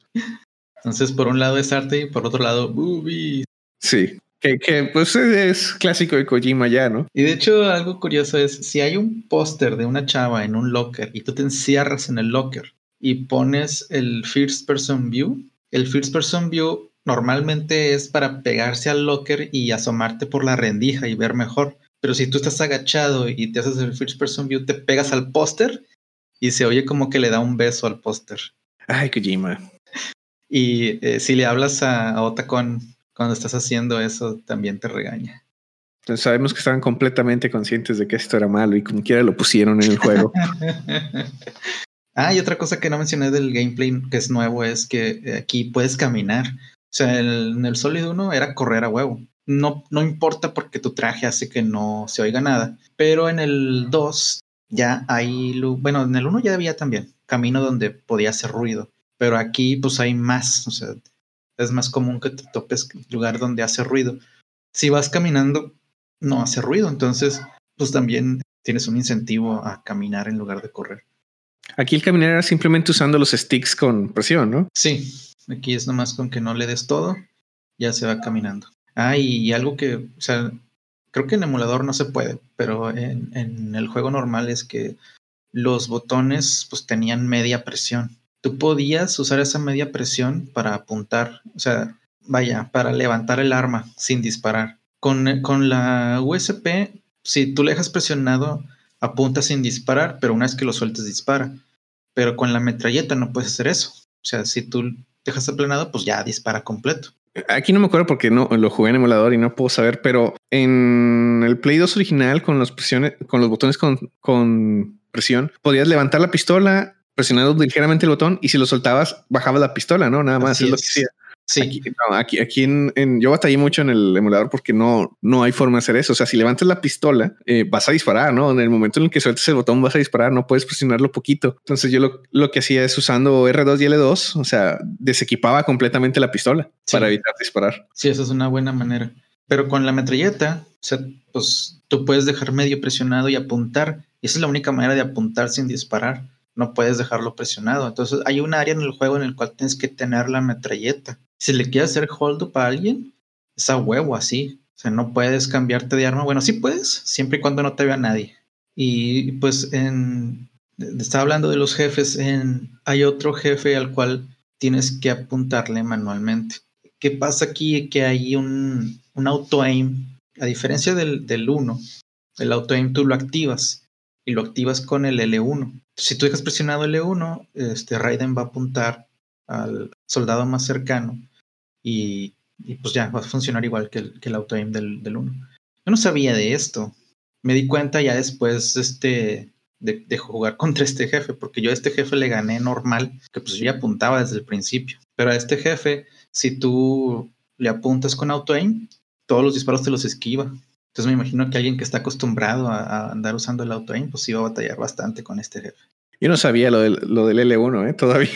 Entonces, por un lado es arte y por otro lado, boobies. Sí, que, que, pues es clásico de Kojima ya, ¿no? Y de hecho, algo curioso es, si hay un póster de una chava en un locker y tú te encierras en el locker y pones el first person view, el first person view normalmente es para pegarse al locker y asomarte por la rendija y ver mejor. Pero si tú estás agachado y te haces el first person view, te pegas al póster y se oye como que le da un beso al póster. Ay, Kojima. Y eh, si le hablas a, Otacon cuando estás haciendo eso, también te regaña. Entonces sabemos que estaban completamente conscientes de que esto era malo y como quiera lo pusieron en el juego. ah, y otra cosa que no mencioné del gameplay que es nuevo es que aquí puedes caminar. O sea, en el Solid 1 era correr a huevo. No, no importa porque tu traje hace que no se oiga nada. Pero en el 2 ya hay, bueno, en el 1 ya había también camino donde podía hacer ruido pero aquí pues hay más, o sea, es más común que te topes lugar donde hace ruido. Si vas caminando, no hace ruido, entonces pues también tienes un incentivo a caminar en lugar de correr. Aquí el caminar era simplemente usando los sticks con presión, ¿no? Sí, aquí es nomás con que no le des todo, ya se va caminando. Ah, y, algo que, o sea, creo que en emulador no se puede, pero en, en el juego normal es que los botones pues tenían media presión tú podías usar esa media presión para apuntar, o sea, vaya, para levantar el arma sin disparar. Con, con la USP, si tú le dejas presionado, apunta sin disparar, pero una vez que lo sueltes dispara. Pero con la metralleta no puedes hacer eso. O sea, si tú dejas aplanado, pues ya dispara completo. Aquí no me acuerdo porque no lo jugué en emulador y no puedo saber, pero en el Play 2 original con los con los botones con, con presión, podías levantar la pistola presionando ligeramente el botón y si lo soltabas, bajaba la pistola, ¿no? Nada más es, lo que hacía. Sí. Aquí, aquí, en, yo batallé mucho en el emulador porque no, no hay forma de hacer eso. O sea, si levantas la pistola, eh, vas a disparar, ¿no? En el momento en el que sueltes el botón, vas a disparar, no puedes presionarlo poquito. Entonces, yo lo, lo que hacía es usando R2 y L2, o sea, desequipaba completamente la pistola para evitar disparar. Sí, esa es una buena manera. Pero con la metralleta, o sea, pues tú puedes dejar medio presionado y apuntar. Y esa es la única manera de apuntar sin disparar no puedes dejarlo presionado. Entonces hay un área en el juego en el cual tienes que tener la metralleta. Si le quieres hacer hold up a alguien, es a huevo así. O sea, no puedes cambiarte de arma. Bueno, sí puedes, siempre y cuando no te vea nadie. Y pues en, estaba hablando de los jefes, hay otro jefe al cual tienes que apuntarle manualmente. ¿Qué pasa aquí? Que hay un, un auto-aim. A diferencia del, del 1, el auto-aim tú lo activas y lo activas con el L1 si tú dejas presionado L1, este Raiden va a apuntar al soldado más cercano y, pues ya va a funcionar igual que el, que el auto-aim del, del 1. Yo no sabía de esto. Me di cuenta ya después este, de, de, jugar contra este jefe, porque yo a este jefe le gané normal, que pues yo ya apuntaba desde el principio. Pero a este jefe, si tú le apuntas con auto-aim, todos los disparos te los esquiva. Entonces me imagino que alguien que está acostumbrado a, a andar usando el auto-aim, pues iba a batallar bastante con este jefe. Yo no sabía lo del, lo del L1, ¿eh? Todavía.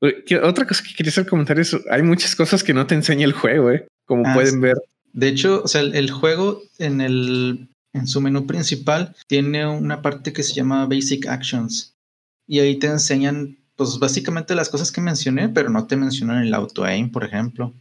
Otra cosa que quería hacer comentar es, hay muchas cosas que no te enseña el juego, ¿eh? Como ah, pueden ver. De hecho, o sea, el, el, juego en el en su menú principal tiene una parte que se llama Basic Actions y ahí te enseñan pues básicamente las cosas que mencioné, pero no te mencionan el auto aim, por ejemplo.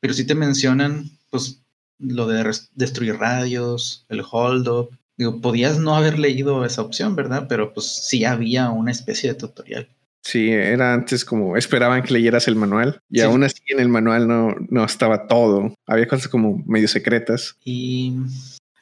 Pero sí te mencionan pues lo de destruir radios, el hold up. Digo, podías no haber leído esa opción, ¿verdad? Pero pues sí había una especie de tutorial. Sí, era antes como esperaban que leyeras el manual y sí. aún así en el manual no, no estaba todo. Había cosas como medio secretas. Y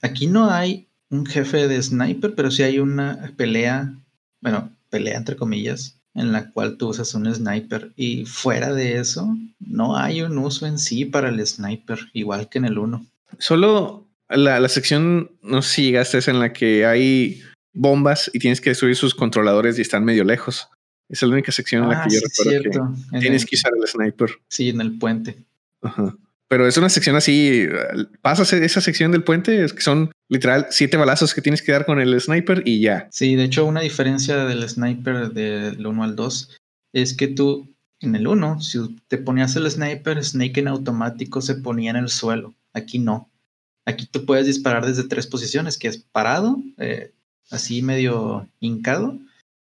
aquí no hay un jefe de sniper, pero sí hay una pelea, bueno, pelea entre comillas, en la cual tú usas un sniper. Y fuera de eso, no hay un uso en sí para el sniper, igual que en el 1. Solo la, la sección, no sé si llegaste, es en la que hay bombas y tienes que destruir sus controladores y están medio lejos. Esa es la única sección en la ah, que yo sí, recuerdo tienes el, que usar el sniper. Sí, en el puente. Ajá. Pero es una sección así, pasas esa sección del puente, es que son literal siete balazos que tienes que dar con el sniper y ya. Sí, de hecho una diferencia del sniper del 1 al 2 es que tú en el 1, si te ponías el sniper, Snake en automático se ponía en el suelo. Aquí no. Aquí tú puedes disparar desde tres posiciones, que es parado, eh, así medio hincado,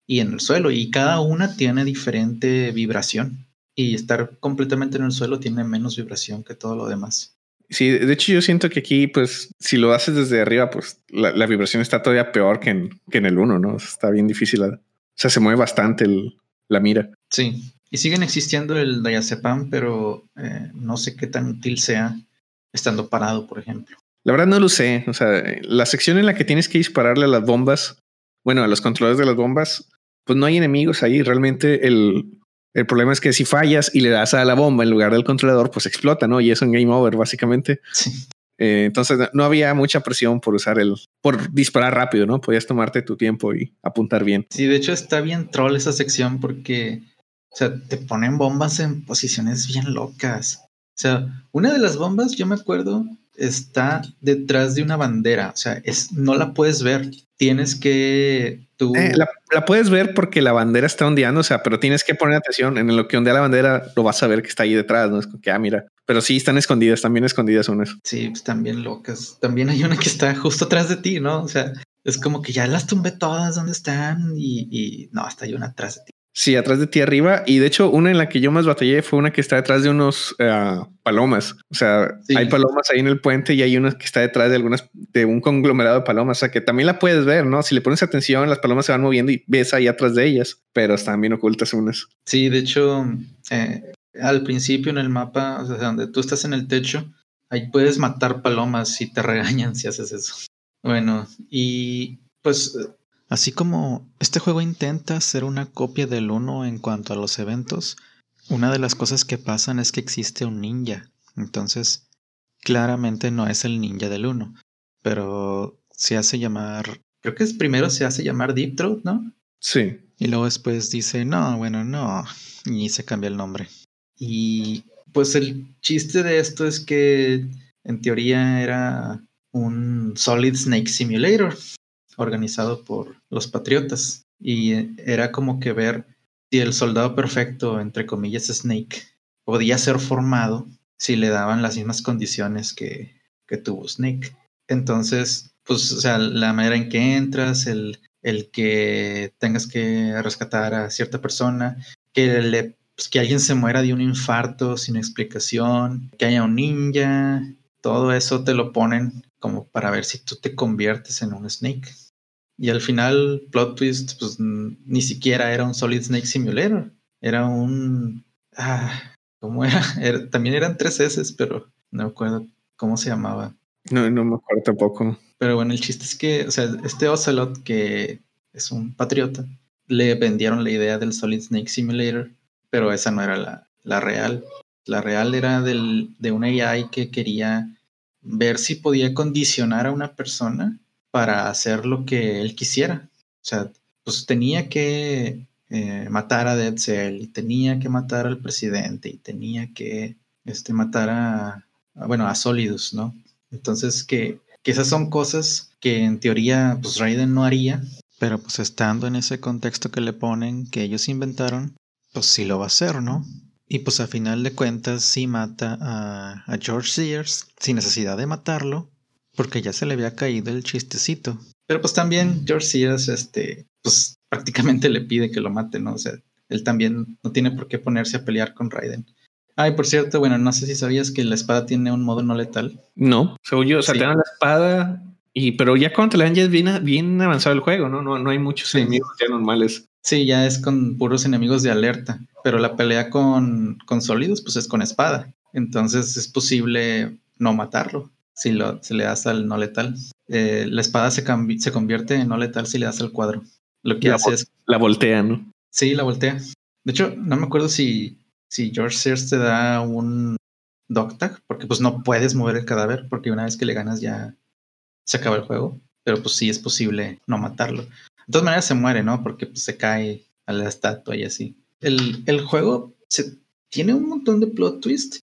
y en el suelo. Y cada una tiene diferente vibración. Y estar completamente en el suelo tiene menos vibración que todo lo demás. Sí, de hecho yo siento que aquí, pues, si lo haces desde arriba, pues la, la vibración está todavía peor que en, que en el 1, ¿no? Está bien difícil. O sea, se mueve bastante el, la mira. Sí, y siguen existiendo el diazepam, pero eh, no sé qué tan útil sea estando parado, por ejemplo. La verdad no lo sé. O sea, la sección en la que tienes que dispararle a las bombas, bueno, a los controladores de las bombas, pues no hay enemigos ahí. Realmente el, el problema es que si fallas y le das a la bomba en lugar del controlador, pues explota, ¿no? Y es un game over, básicamente. Sí. Eh, entonces no había mucha presión por usar el, por disparar rápido, ¿no? Podías tomarte tu tiempo y apuntar bien. Sí, de hecho está bien troll esa sección porque, o sea, te ponen bombas en posiciones bien locas. O sea, una de las bombas, yo me acuerdo, está detrás de una bandera. O sea, es, no la puedes ver. Tienes que tú. Eh, la, la, puedes ver porque la bandera está ondeando, o sea, pero tienes que poner atención. En lo que ondea la bandera, lo vas a ver que está ahí detrás. No es que, ah, mira. Pero sí están escondidas, también escondidas unas. Sí, pues, están bien locas. También hay una que está justo atrás de ti, ¿no? O sea, es como que ya las tumbé todas donde están y, y no, hasta hay una atrás de ti. Sí, atrás de ti arriba. Y de hecho, una en la que yo más batallé fue una que está detrás de unos uh, palomas. O sea, sí. hay palomas ahí en el puente y hay una que está detrás de algunas, de un conglomerado de palomas. O sea, que también la puedes ver, ¿no? Si le pones atención, las palomas se van moviendo y ves ahí atrás de ellas, pero están bien ocultas unas. Sí, de hecho, eh, al principio en el mapa, o sea, donde tú estás en el techo, ahí puedes matar palomas si te regañan si haces eso. Bueno, y pues Así como este juego intenta ser una copia del 1 en cuanto a los eventos, una de las cosas que pasan es que existe un ninja. Entonces, claramente no es el ninja del 1, pero se hace llamar... Creo que es primero se hace llamar Deep Throat, ¿no? Sí. Y luego después dice, no, bueno, no, y se cambia el nombre. Y pues el chiste de esto es que en teoría era un Solid Snake Simulator organizado por los patriotas y era como que ver si el soldado perfecto, entre comillas, Snake, podía ser formado si le daban las mismas condiciones que, que tuvo Snake. Entonces, pues, o sea, la manera en que entras, el, el que tengas que rescatar a cierta persona, que, le, pues, que alguien se muera de un infarto sin explicación, que haya un ninja, todo eso te lo ponen como para ver si tú te conviertes en un Snake. Y al final, plot twist, pues ni siquiera era un Solid Snake Simulator. Era un. Ah, ¿Cómo era? era? También eran tres S, pero no me acuerdo cómo se llamaba. No, no me acuerdo tampoco. Pero bueno, el chiste es que, o sea, este Ocelot, que es un patriota, le vendieron la idea del Solid Snake Simulator pero esa no era la, la real. La real era del, de una AI que quería ver si podía condicionar a una persona para hacer lo que él quisiera. O sea, pues tenía que eh, matar a Dead Cell y tenía que matar al presidente y tenía que este, matar a, bueno, a Solidus, ¿no? Entonces que, que esas son cosas que en teoría pues Raiden no haría. Pero pues estando en ese contexto que le ponen, que ellos inventaron, pues sí lo va a hacer, ¿no? Y pues a final de cuentas sí mata a, a George Sears sin necesidad de matarlo, porque ya se le había caído el chistecito. Pero pues también George Sears, este, pues prácticamente le pide que lo mate, ¿no? O sea, él también no tiene por qué ponerse a pelear con Raiden. Ay, por cierto, bueno, no sé si sabías que la espada tiene un modo no letal. No, según yo, o sea, te dan la espada y, pero ya cuando te la dan ya es bien, bien avanzado el juego, ¿no? No, no hay muchos enemigos ya normales. Sí, ya es con puros enemigos de alerta, pero la pelea con, con sólidos, pues es con espada. Entonces es posible no matarlo si, lo, si le das al no letal. Eh, la espada se, se convierte en no letal si le das al cuadro. Lo que la hace es. La voltea, ¿no? Sí, la voltea. De hecho, no me acuerdo si, si George Sears te da un dog tag, porque pues no puedes mover el cadáver, porque una vez que le ganas ya se acaba el juego. Pero pues sí es posible no matarlo. De todas maneras se muere, ¿no? Porque pues, se cae a la estatua y así. El, el juego se, tiene un montón de plot twist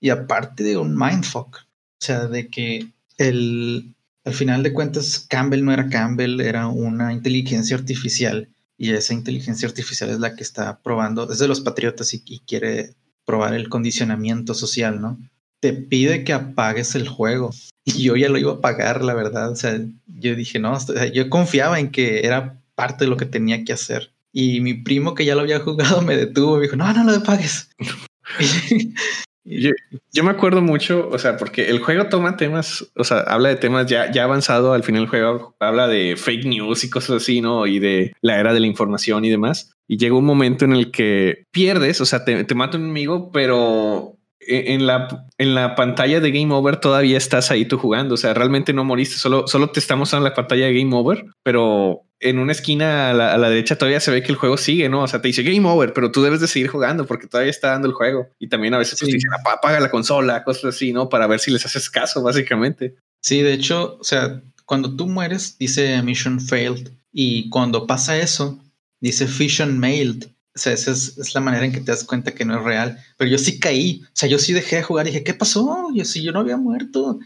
y aparte de un mindfuck. O sea, de que el, al final de cuentas Campbell no era Campbell, era una inteligencia artificial y esa inteligencia artificial es la que está probando, es de los patriotas y, quiere probar el condicionamiento social, ¿no? Te pide que apagues el juego y yo ya lo iba a pagar, la verdad. O sea, yo dije, no, yo confiaba en que era parte de lo que tenía que hacer. Y mi primo que ya lo había jugado me detuvo, me dijo, no, no lo pagues. Yo, me acuerdo mucho, o sea, porque el juego toma temas, o sea, habla de temas ya, ya avanzado. Al final el juego habla de fake news y cosas así, ¿no? Y de la era de la información y demás. Y llega un momento en el que pierdes, o sea, te, te mata un enemigo, pero en la, en la pantalla de Game Over todavía estás ahí tú jugando. O sea, realmente no moriste, solo, solo te estamos en la pantalla de Game Over, pero en una esquina a la, derecha todavía se ve que el juego sigue, ¿no? O sea, te dice game over, pero tú debes de seguir jugando porque todavía está dando el juego. Y también a veces pues, te dicen, apaga la consola, cosas así, ¿no? Para ver si les haces caso, básicamente. Sí, de hecho, o sea, cuando tú mueres, dice mission failed. Y cuando pasa eso, dice fission mailed. O sea, esa es, la manera en que te das cuenta que no es real. Pero yo sí caí. O sea, yo sí dejé de jugar y dije, ¿qué pasó? Yo sí, yo no había muerto.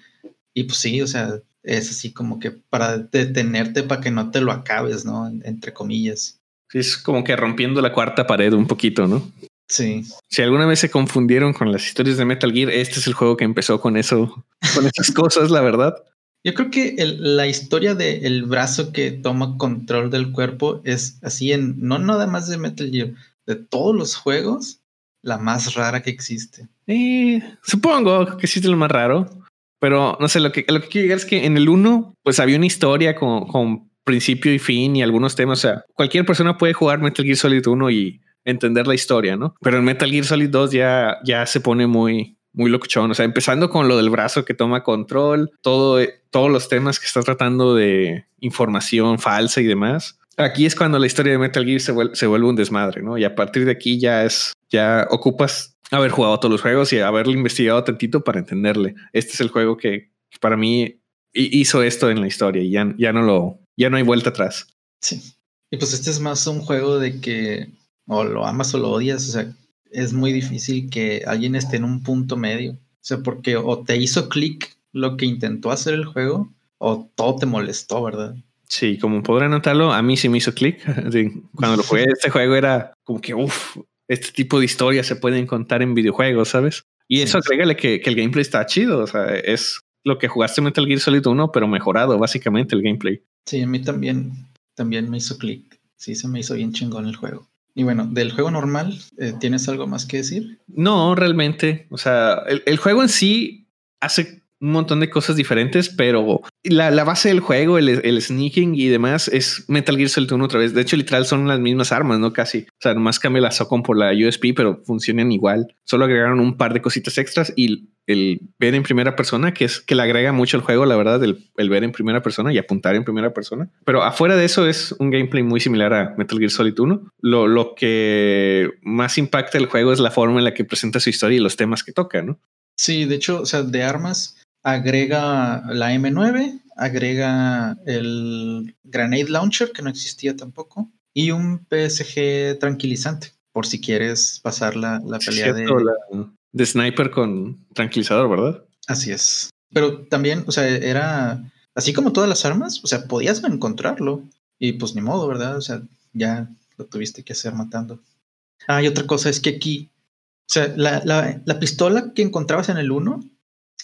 Y pues sí, o sea, es así como que para detenerte para que no te lo acabes, ¿no? Entre comillas. Sí, es como que rompiendo la cuarta pared un poquito, ¿no? Sí. Si alguna vez se confundieron con las historias de Metal Gear, este es el juego que empezó con eso, con esas cosas, la verdad. Yo creo que la historia del brazo que toma control del cuerpo es así en, no nada más de Metal Gear, de todos los juegos, la más rara que existe. Eh, supongo que existe lo más raro. Pero no sé, lo que, lo que quiero llegar es que en el 1, pues había una historia con, con, principio y fin y algunos temas. O sea, cualquier persona puede jugar Metal Gear Solid 1 y entender la historia, ¿no? Pero en Metal Gear Solid 2 ya, ya se pone muy, muy locuchón. O sea, empezando con lo del brazo que toma control, todo, todos los temas que está tratando de información falsa y demás. Aquí es cuando la historia de Metal Gear se vuelve, se vuelve un desmadre, ¿no? Y a partir de aquí ya es, ya ocupas haber jugado todos los juegos y haberlo investigado tantito para entenderle. Este es el juego que para mí hizo esto en la historia y ya, ya no lo, ya no hay vuelta atrás. Sí. Y pues este es más un juego de que o lo amas o lo odias. O sea, es muy difícil que alguien esté en un punto medio. O sea, porque o te hizo clic lo que intentó hacer el juego o todo te molestó, ¿verdad? Sí, como podrán notarlo, a mí sí me hizo clic. Cuando lo jugué, este juego era como que, uff, este tipo de historias se pueden contar en videojuegos, ¿sabes? Y eso agrégale que, que, el gameplay está chido, o sea, es lo que jugaste Metal Gear Solid 1, pero mejorado básicamente el gameplay. Sí, a mí también, también me hizo clic. Sí, se me hizo bien chingón el juego. Y bueno, del juego normal, eh, ¿tienes algo más que decir? No, realmente. O sea, el, el, juego en sí hace un montón de cosas diferentes, pero la, la base del juego, el, el, sneaking y demás es Metal Gear Solid 1 otra vez. De hecho, literal son las mismas armas, ¿no? Casi. O sea, nomás cambia la SOCOM por la USP, pero funcionan igual. Solo agregaron un par de cositas extras y el ver en primera persona, que es que le agrega mucho al juego, la verdad, el, ver en primera persona y apuntar en primera persona. Pero afuera de eso es un gameplay muy similar a Metal Gear Solid 1. Lo, lo que más impacta el juego es la forma en la que presenta su historia y los temas que toca, ¿no? Sí, de hecho, o sea, de armas agrega la M9, agrega el Grenade Launcher, que no existía tampoco, y un PSG tranquilizante, por si quieres pasar la, la pelea de... de sniper con tranquilizador, ¿verdad? Así es. Pero también, o sea, era así como todas las armas, o sea, podías encontrarlo. Y pues ni modo, ¿verdad? O sea, ya lo tuviste que hacer matando. Ah, y otra cosa es que aquí, o sea, la, la, la pistola que encontrabas en el 1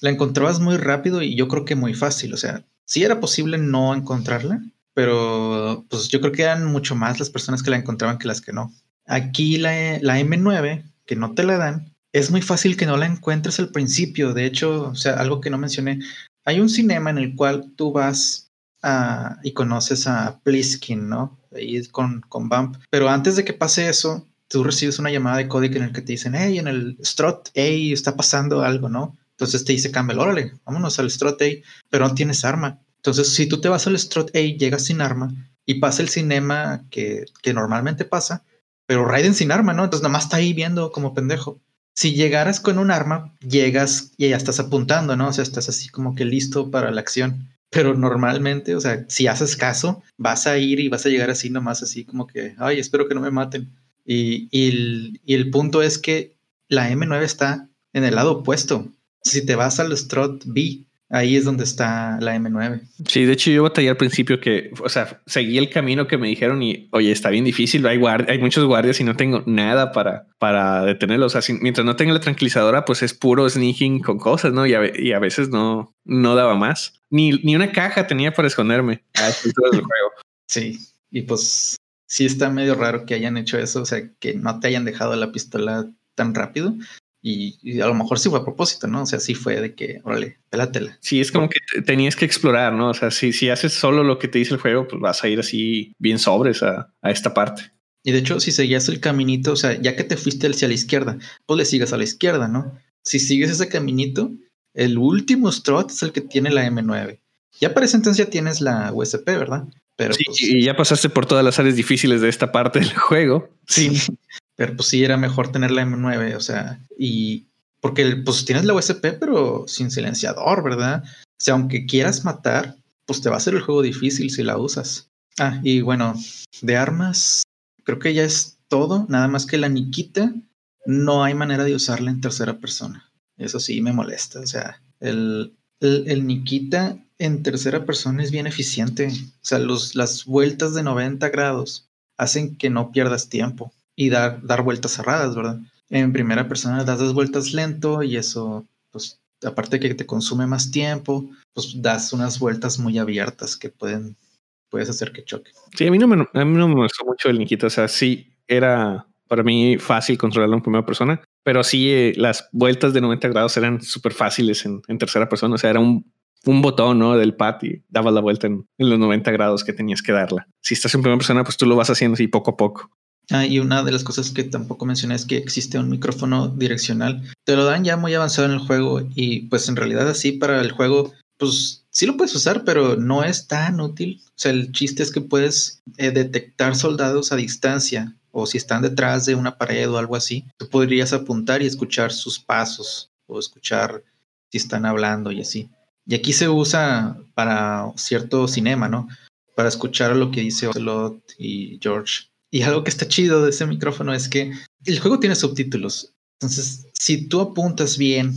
la encontrabas muy rápido y yo creo que muy fácil. O sea, sí era posible no encontrarla, pero pues yo creo que eran mucho más las personas que la encontraban que las que no. Aquí la, la M9, que no te la dan, es muy fácil que no la encuentres al principio. De hecho, o sea, algo que no mencioné, hay un cinema en el cual tú vas a, y conoces a Pliskin, ¿no? Ahí con, con Bump. Pero antes de que pase eso, tú recibes una llamada de código en el que te dicen, hey, en el strut, hey, está pasando algo, ¿no? Entonces te dice Campbell, órale, vámonos al Strut A, pero no tienes arma. Entonces, si tú te vas al Strut A, llegas sin arma y pasa el cinema que, que normalmente pasa, pero Raiden sin arma, ¿no? Entonces, nomás está ahí viendo como pendejo. Si llegaras con un arma, llegas y ya estás apuntando, ¿no? O sea, estás así como que listo para la acción. Pero normalmente, o sea, si haces caso, vas a ir y vas a llegar así nomás, así como que, ay, espero que no me maten. Y, y, el, y el punto es que la M9 está en el lado opuesto. Si te vas al Strut B, ahí es donde está la M9. Sí, de hecho yo batallé al principio que, o sea, seguí el camino que me dijeron y, oye, está bien difícil, hay, hay muchos guardias y no tengo nada para, para detenerlos. O sea, mientras no tenga la tranquilizadora, pues es puro sneaking con cosas, ¿no? Y a, y a veces no, no daba más. Ni, ni una caja tenía para esconderme a del juego. Sí, y pues sí está medio raro que hayan hecho eso, o sea, que no te hayan dejado la pistola tan rápido. Y, a lo mejor sí fue a propósito, ¿no? O sea, sí fue de que, órale, pélatela. Sí, es como que tenías que explorar, ¿no? O sea, si, si haces solo lo que te dice el juego, pues vas a ir así bien sobres a, a esta parte. Y de hecho, si seguías el caminito, o sea, ya que te fuiste hacia la izquierda, pues le sigas a la izquierda, ¿no? Si sigues ese caminito, el último strut es el que tiene la M9. Ya para ese entonces ya tienes la USP, ¿verdad? Pero sí, pues y ya pasaste por todas las áreas difíciles de esta parte del juego. Sí. Pero pues sí era mejor tener la M9, o sea, y porque pues tienes la USP, pero sin silenciador, ¿verdad? O sea, aunque quieras matar, pues te va a hacer el juego difícil si la usas. Ah, y bueno, de armas, creo que ya es todo, nada más que la Nikita, no hay manera de usarla en tercera persona. Eso sí me molesta, o sea, el, Nikita en tercera persona es bien eficiente. O sea, los, las vueltas de 90 grados hacen que no pierdas tiempo y dar, dar vueltas cerradas, ¿verdad? En primera persona das dos vueltas lento y eso, pues, aparte de que te consume más tiempo, pues das unas vueltas muy abiertas que pueden, puedes hacer que choque. Sí, a mí no me, a mí no me gustó mucho el Nikita, o sea, sí era para mí fácil controlarlo en primera persona, pero sí eh, las vueltas de 90 grados eran súper fáciles en, en, tercera persona, o sea, era un, un botón ¿no? del pad y dabas la vuelta en, en, los 90 grados que tenías que darla. Si estás en primera persona, pues tú lo vas haciendo así poco a poco. Ah, y una de las cosas que tampoco mencioné es que existe un micrófono direccional. Te lo dan ya muy avanzado en el juego y pues en realidad así para el juego, pues sí lo puedes usar, pero no es tan útil. O sea, el chiste es que puedes eh, detectar soldados a distancia o si están detrás de una pared o algo así, tú podrías apuntar y escuchar sus pasos o escuchar si están hablando y así. Y aquí se usa para cierto cinema, ¿no? Para escuchar lo que dice Ocelot y George y algo que está chido de ese micrófono es que el juego tiene subtítulos. Entonces, si tú apuntas bien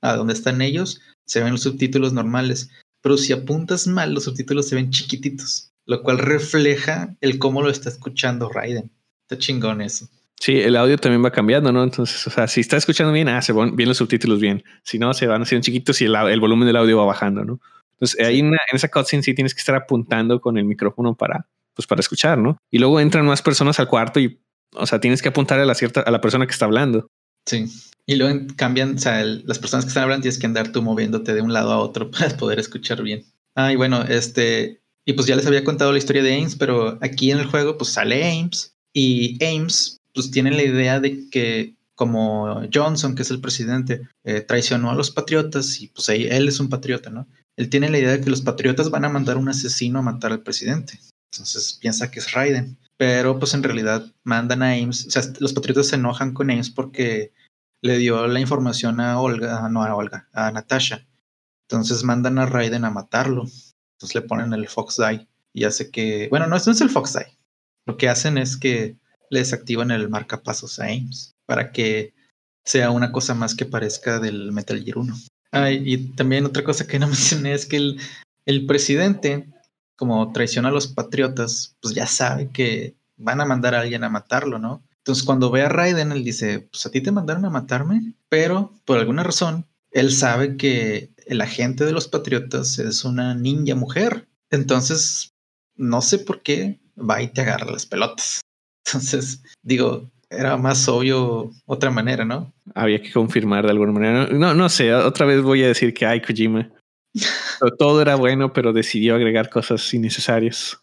a donde están ellos, se ven los subtítulos normales. Pero si apuntas mal, los subtítulos se ven chiquititos, lo cual refleja el cómo lo está escuchando Raiden. Está chingón eso. Sí, el audio también va cambiando, ¿no? Entonces, o sea, si está escuchando bien, ah, se van bien los subtítulos bien. Si no, se van haciendo chiquitos y el, el volumen del audio va bajando, ¿no? Entonces, ahí en, en esa cutscene sí tienes que estar apuntando con el micrófono para pues para escuchar, ¿no? Y luego entran más personas al cuarto y, o sea, tienes que apuntar a la cierta, a la persona que está hablando. Sí. Y luego cambian, o sea, las personas que están hablando tienes que andar tú moviéndote de un lado a otro para poder escuchar bien. Ah, y bueno, este, y pues ya les había contado la historia de Ames, pero aquí en el juego pues sale Ames y Ames pues tiene la idea de que como Johnson, que es el presidente, eh, traicionó a los patriotas y pues él es un patriota, ¿no? Él tiene la idea de que los patriotas van a mandar un asesino a matar al presidente. Entonces piensa que es Raiden. Pero pues en realidad mandan a Ames, o sea, los patriotas se enojan con Ames porque le dio la información a Olga, no a Olga, a Natasha. Entonces mandan a Raiden a matarlo. Entonces le ponen el Fox Die y hace que, bueno, no, no es el Fox Die. Lo que hacen es que le desactivan el marcapasos a Ames para que sea una cosa más que parezca del Metal Gear 1. y también otra cosa que no mencioné es que el, el presidente, como traiciona a los patriotas, pues ya sabe que van a mandar a alguien a matarlo, ¿no? Entonces cuando ve a Raiden, él dice, pues a ti te mandaron a matarme, pero por alguna razón, él sabe que el agente de los patriotas es una ninja mujer. Entonces, no sé por qué va y te agarra las pelotas. Entonces, digo, era más obvio otra manera, ¿no? Había que confirmar de alguna manera. No, no sé, otra vez voy a decir que hay Kojima. Todo era bueno, pero decidió agregar cosas innecesarias.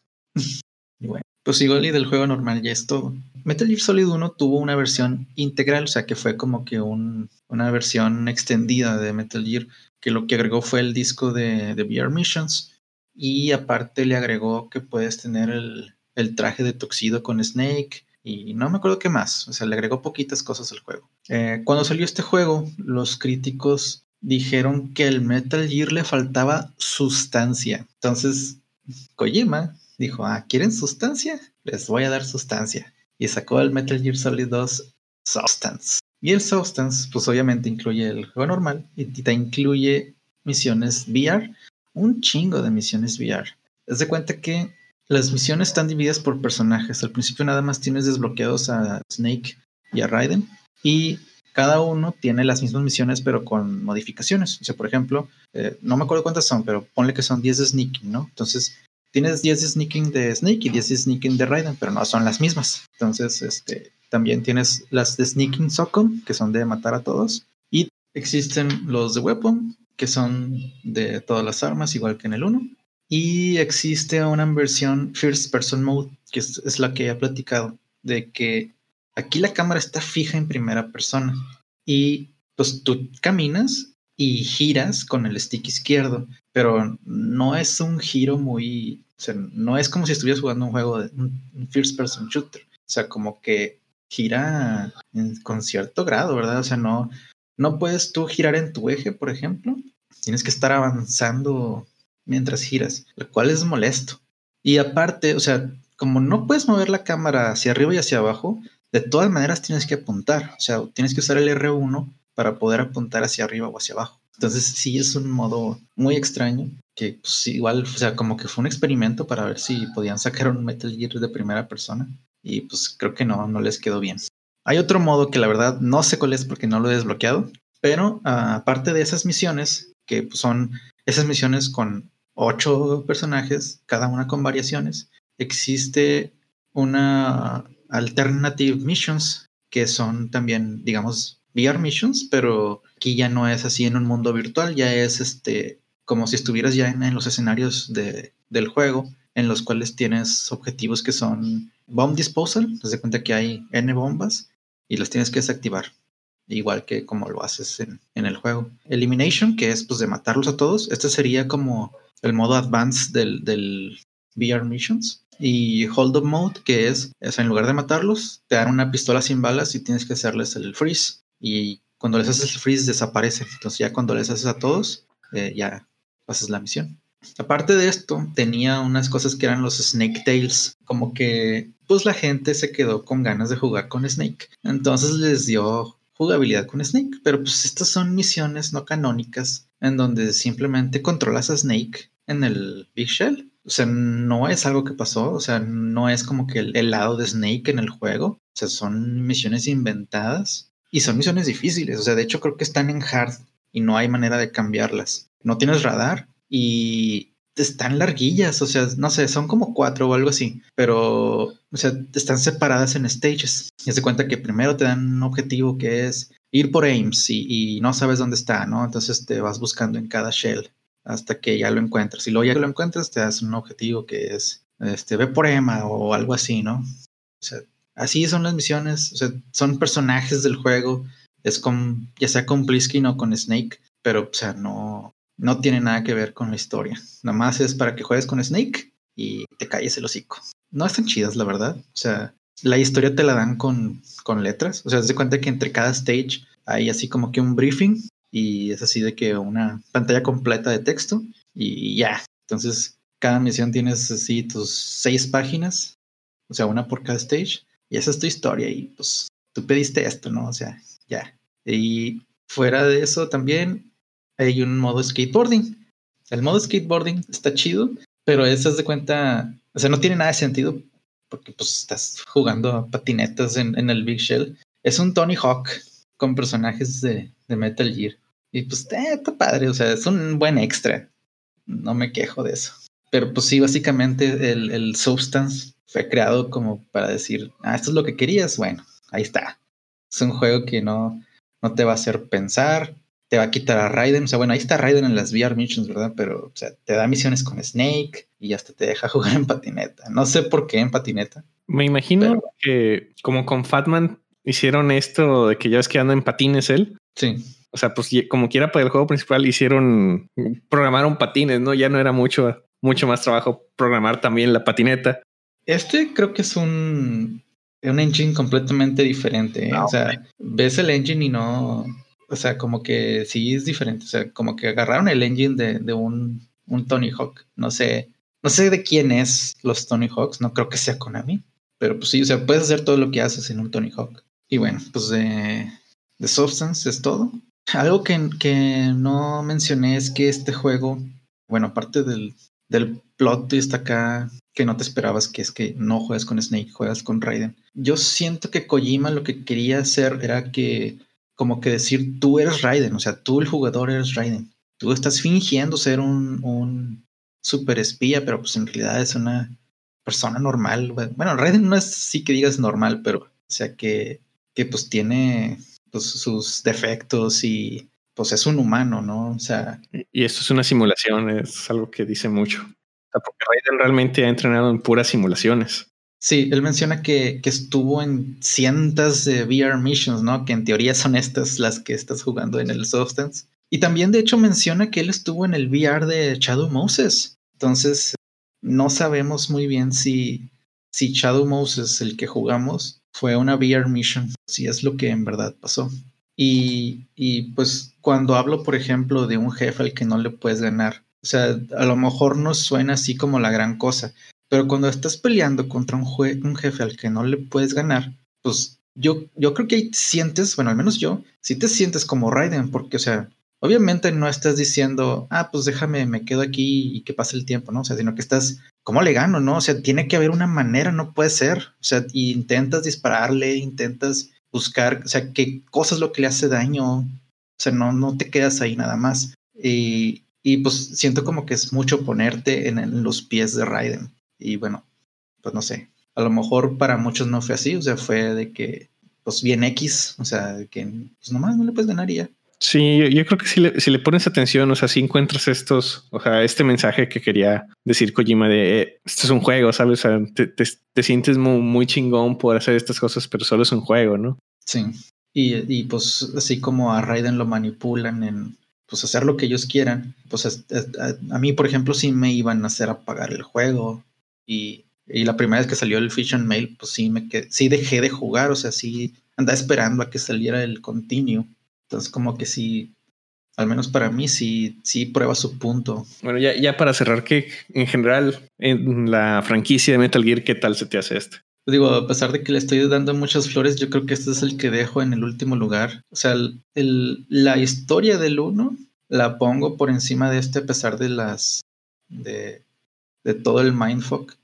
pues igual y del juego normal ya es todo. Metal Gear Solid 1 tuvo una versión integral, o sea que fue como que un, una versión extendida de Metal Gear, que lo que agregó fue el disco de, de VR Missions y aparte le agregó que puedes tener el, traje de Tuxedo con Snake y no me acuerdo qué más, o sea, le agregó poquitas cosas al juego. Eh, cuando salió este juego, los críticos dijeron que el Metal Gear le faltaba sustancia. Entonces, Kojima dijo, ah, ¿quieren sustancia? Les voy a dar sustancia y sacó el Metal Gear Solid 2 Substance. Y el Substance, pues obviamente incluye el juego normal y te incluye misiones VR, un chingo de misiones VR. Haz de cuenta que las misiones están divididas por personajes. Al principio nada más tienes desbloqueados a Snake y a Raiden y cada uno tiene las mismas misiones pero con modificaciones. O sea, por ejemplo, eh, no me acuerdo cuántas son, pero ponle que son 10 de sneaking, ¿no? Entonces, tienes 10 de sneaking de Snake y 10 de sneaking de Raiden, pero no son las mismas. Entonces, este, también tienes las de sneaking Socom, que son de matar a todos. Y existen los de Weapon, que son de todas las armas, igual que en el 1. Y existe una versión First Person Mode, que es, es la que he platicado, de que aquí la cámara está fija en primera persona. Y pues tú caminas y giras con el stick izquierdo, pero no es un giro muy, o sea, no es como si estuvieras jugando un juego de un, first person shooter, o sea, como que gira con cierto grado, ¿verdad? O sea, no, no puedes tú girar en tu eje, por ejemplo, tienes que estar avanzando mientras giras, lo cual es molesto. Y aparte, o sea, como no puedes mover la cámara hacia arriba y hacia abajo, de todas maneras tienes que apuntar, o sea, tienes que usar el R1 para poder apuntar hacia arriba o hacia abajo. Entonces sí es un modo muy extraño que pues, igual, o sea, como que fue un experimento para ver si podían sacar un Metal Gear de primera persona y pues creo que no, no les quedó bien. Hay otro modo que la verdad no sé cuál es porque no lo he desbloqueado, pero ah, aparte de esas misiones, que pues, son esas misiones con ocho personajes, cada una con variaciones, existe una alternative missions que son también, digamos, VR missions, pero aquí ya no es así en un mundo virtual, ya es este como si estuvieras ya en, los escenarios de, del juego, en los cuales tienes objetivos que son bomb disposal, te das cuenta que hay N bombas y las tienes que desactivar, igual que como lo haces en, en, el juego. Elimination, que es pues de matarlos a todos, este sería como el modo advanced del, del VR missions. Y Hold Up Mode, que es, es, en lugar de matarlos, te dan una pistola sin balas y tienes que hacerles el freeze y cuando les haces el freeze desaparece. Entonces ya cuando les haces a todos, eh, ya pasas la misión. Aparte de esto, tenía unas cosas que eran los Snake Tails, como que pues la gente se quedó con ganas de jugar con Snake. Entonces les dio jugabilidad con Snake, pero pues estas son misiones no canónicas en donde simplemente controlas a Snake en el Big Shell. O sea, no es algo que pasó, o sea, no es como que el, lado de Snake en el juego, o sea, son misiones inventadas y son misiones difíciles, o sea, de hecho creo que están en hard y no hay manera de cambiarlas. No tienes radar y están larguillas, o sea, no sé, son como cuatro o algo así, pero, o sea, están separadas en stages. Y se cuenta que primero te dan un objetivo que es ir por Ames y, no sabes dónde está, ¿no? Entonces te vas buscando en cada shell hasta que ya lo encuentras. Y luego ya que lo encuentras, te das un objetivo que es, este, ve por Emma o algo así, ¿no? O sea, así son las misiones, o sea, son personajes del juego, es con, ya sea con Bliskin o con Snake, pero, o sea, no, no tiene nada que ver con la historia. Nada más es para que juegues con Snake y te calles el hocico. No están chidas, la verdad. O sea, la historia te la dan con, con letras. O sea, te cuenta que entre cada stage hay así como que un briefing y es así de que una pantalla completa de texto y ya. Entonces, cada misión tienes así tus seis páginas, o sea, una por cada stage y esa es tu historia y pues tú pediste esto, ¿no? O sea, ya. Y fuera de eso también hay un modo skateboarding. El modo skateboarding está chido, pero eso es de cuenta, o sea, no tiene nada de sentido porque pues estás jugando patinetas en, en el Big Shell. Es un Tony Hawk con personajes de, de Metal Gear. Y pues eh, está padre, o sea, es un buen extra. No me quejo de eso. Pero pues sí, básicamente el, el Substance fue creado como para decir, ah, esto es lo que querías. Bueno, ahí está. Es un juego que no, no te va a hacer pensar, te va a quitar a Raiden. O sea, bueno, ahí está Raiden en las VR missions, ¿verdad? Pero, o sea, te da misiones con Snake y hasta te deja jugar en patineta. No sé por qué en patineta. Me imagino que como con Fatman hicieron esto de que ya es que anda en patines él. Sí. O sea, pues como quiera para el juego principal hicieron, programaron patines, ¿no? Ya no era mucho, mucho más trabajo programar también la patineta. Este creo que es un, un engine completamente diferente. ¿eh? Ah, o sea, ves el engine y no, o sea, como que sí es diferente. O sea, como que agarraron el engine de, de un, un, Tony Hawk. No sé, no sé de quién es los Tony Hawks. No creo que sea Konami. Pero pues sí, o sea, puedes hacer todo lo que haces en un Tony Hawk. Y bueno, pues de, de Substance es todo. Algo que, que, no mencioné es que este juego, bueno, aparte del, del plot twist acá que no te esperabas, que es que no juegas con Snake, juegas con Raiden. Yo siento que Kojima lo que quería hacer era que como que decir, tú eres Raiden, o sea, tú el jugador eres Raiden. Tú estás fingiendo ser un, un super espía, pero pues en realidad es una persona normal. Bueno, Raiden no es sí que digas normal, pero o sea que, que pues tiene pues, sus defectos y pues es un humano, ¿no? O sea. Y esto es una simulación, es algo que dice mucho. porque Raiden realmente ha entrenado en puras simulaciones. Sí, él menciona que, que, estuvo en cientos de VR missions, ¿no? Que en teoría son estas las que estás jugando en el Substance. Y también, de hecho, menciona que él estuvo en el VR de Shadow Moses. Entonces, no sabemos muy bien si, si Shadow Moses, el que jugamos, fue una VR mission, si es lo que en verdad pasó. Y, y pues cuando hablo, por ejemplo, de un jefe al que no le puedes ganar, o sea, a lo mejor no suena así como la gran cosa, pero cuando estás peleando contra un, jefe al que no le puedes ganar, pues yo, yo creo que ahí sientes, bueno, al menos yo, si te sientes como Raiden, porque, o sea, obviamente no estás diciendo, ah, pues déjame, me quedo aquí y que pase el tiempo, ¿no? O sea, sino que estás, ¿cómo le gano, no? O sea, tiene que haber una manera, no puede ser. O sea, intentas dispararle, intentas buscar, o sea, qué cosa es lo que le hace daño. O sea, no, no te quedas ahí nada más. Y, y pues siento como que es mucho ponerte en, los pies de Raiden. Y bueno, pues no sé, a lo mejor para muchos no fue así, o sea, fue de que, pues bien X, o sea, que pues nomás no le puedes ganar y ya. Sí, yo, creo que si le, si le, pones atención, o sea, si encuentras estos, o sea, este mensaje que quería decir Kojima de eh, esto es un juego, ¿sabes? O sea, te, te, sientes muy, muy, chingón por hacer estas cosas, pero solo es un juego, ¿no? Sí. Y, y pues así como a Raiden lo manipulan en pues hacer lo que ellos quieran, pues a, mí, por ejemplo, sí me iban a hacer apagar el juego y, la primera vez que salió el Fish and Mail, pues sí, me quedé, sí dejé de jugar, o sea, sí andaba esperando a que saliera el continuo. Entonces, como que sí, al menos para mí, sí, sí prueba su punto. Bueno, ya, ya para cerrar, que en general, en la franquicia de Metal Gear, ¿qué tal se te hace este? Digo, a pesar de que le estoy dando muchas flores, yo creo que este es el que dejo en el último lugar. O sea, el, la historia del uno la pongo por encima de este a pesar de las de, de todo el mindfuck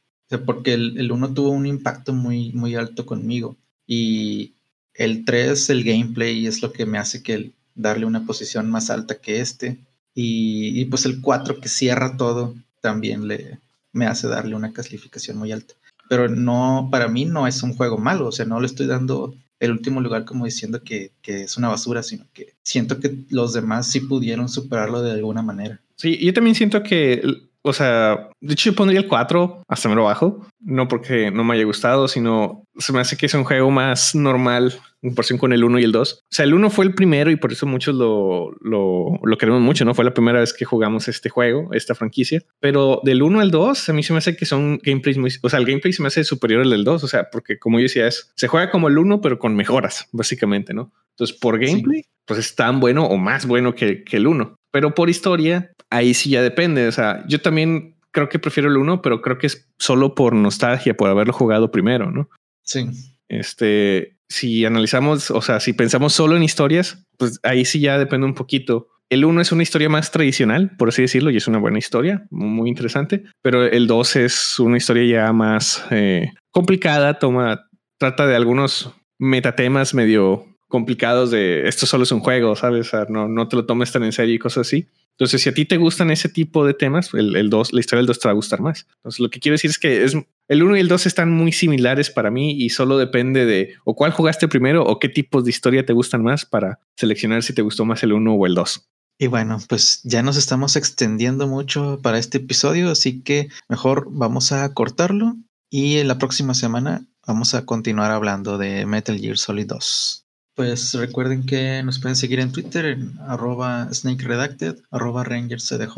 porque el, el 1 tuvo un impacto muy, muy alto conmigo. Y el 3, el gameplay, es lo que me hace que darle una posición más alta que este. Y, pues el 4 que cierra todo también le, me hace darle una clasificación muy alta. Pero no, para mí no es un juego malo, o sea, no le estoy dando el último lugar como diciendo que, que, es una basura, sino que siento que los demás sí pudieron superarlo de alguna manera. Sí, yo también siento que o sea, de hecho yo pondría el 4 hasta mero bajo, no porque no me haya gustado, sino se me hace que es un juego más normal en comparación con el 1 y el 2. O sea, el 1 fue el primero y por eso muchos lo, lo, lo, queremos mucho, ¿no? Fue la primera vez que jugamos este juego, esta franquicia. Pero del 1 al 2, a mí se me hace que son gameplays muy... O sea, el gameplay se me hace superior al del 2, o sea, porque como yo decía, es, se juega como el 1, pero con mejoras, básicamente, ¿no? Entonces, por gameplay, sí. pues es tan bueno o más bueno que, que el 1. Pero por historia, ahí sí ya depende. O sea, yo también creo que prefiero el 1, pero creo que es solo por nostalgia, por haberlo jugado primero, ¿no? Sí. Este, si analizamos, o sea, si pensamos solo en historias, pues ahí sí ya depende un poquito. El 1 es una historia más tradicional, por así decirlo, y es una buena historia, muy interesante, pero el 2 es una historia ya más eh, complicada, toma, trata de algunos metatemas medio complicados de esto solo es un juego, ¿sabes? O sea, no, no te lo tomes tan en serio y cosas así. Entonces, si a ti te gustan ese tipo de temas, el, el 2, la historia del 2 te va a gustar más. Entonces, lo que quiero decir es que es, el 1 y el 2 están muy similares para mí y solo depende de o cuál jugaste primero o qué tipos de historia te gustan más para seleccionar si te gustó más el 1 o el 2. Y bueno, pues ya nos estamos extendiendo mucho para este episodio, así que mejor vamos a cortarlo y en la próxima semana vamos a continuar hablando de Metal Gear Solid 2. Pues recuerden que nos pueden seguir en Twitter en arroba snakeredacted, arroba rangerscdj.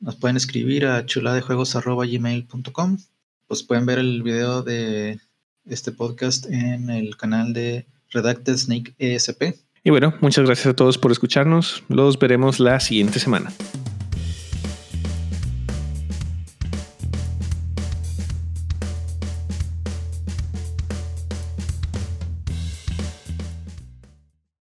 Nos pueden escribir a chuladejuegos arroba gmail.com. Pues pueden ver el video de este podcast en el canal de Redacted Snake ESP. Y bueno, muchas gracias a todos por escucharnos. Los veremos la siguiente semana.